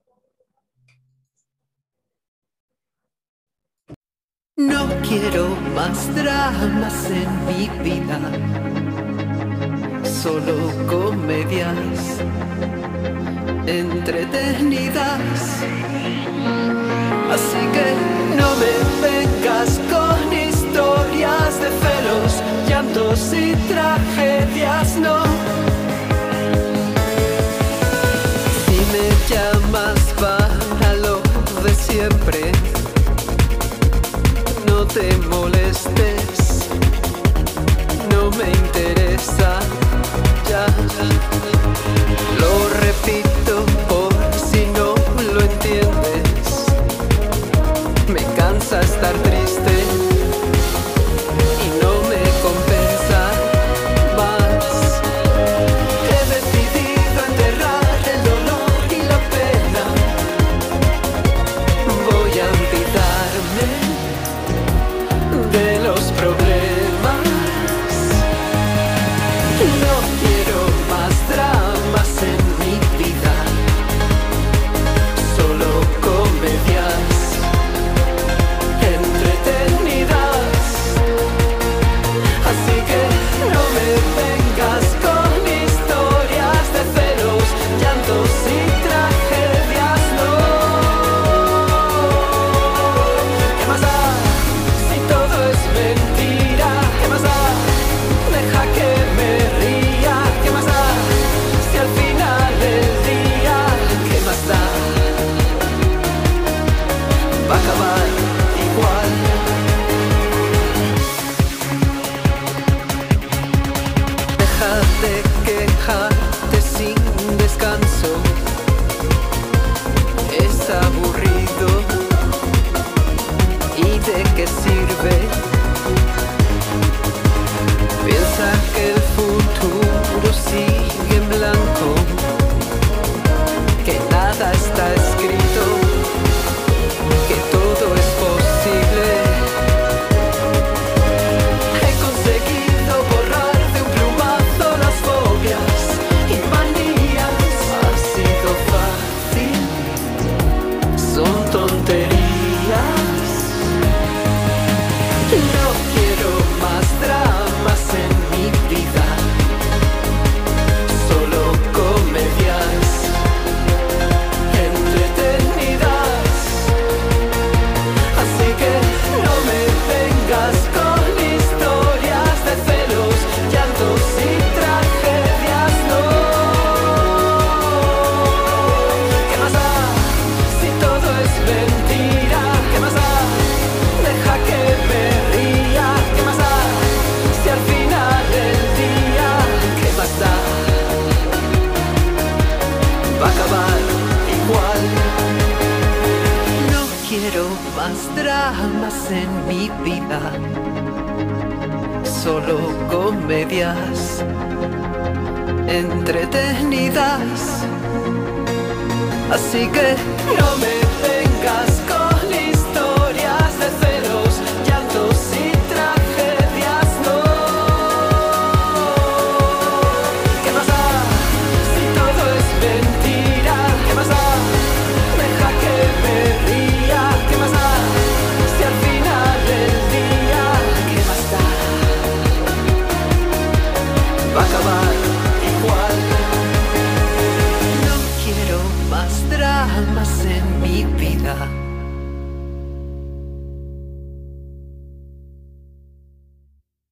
No quiero más dramas en mi vida, solo comedias entretenidas Así que no me vengas con historias de celos, llantos y tragedias, no. Estar triste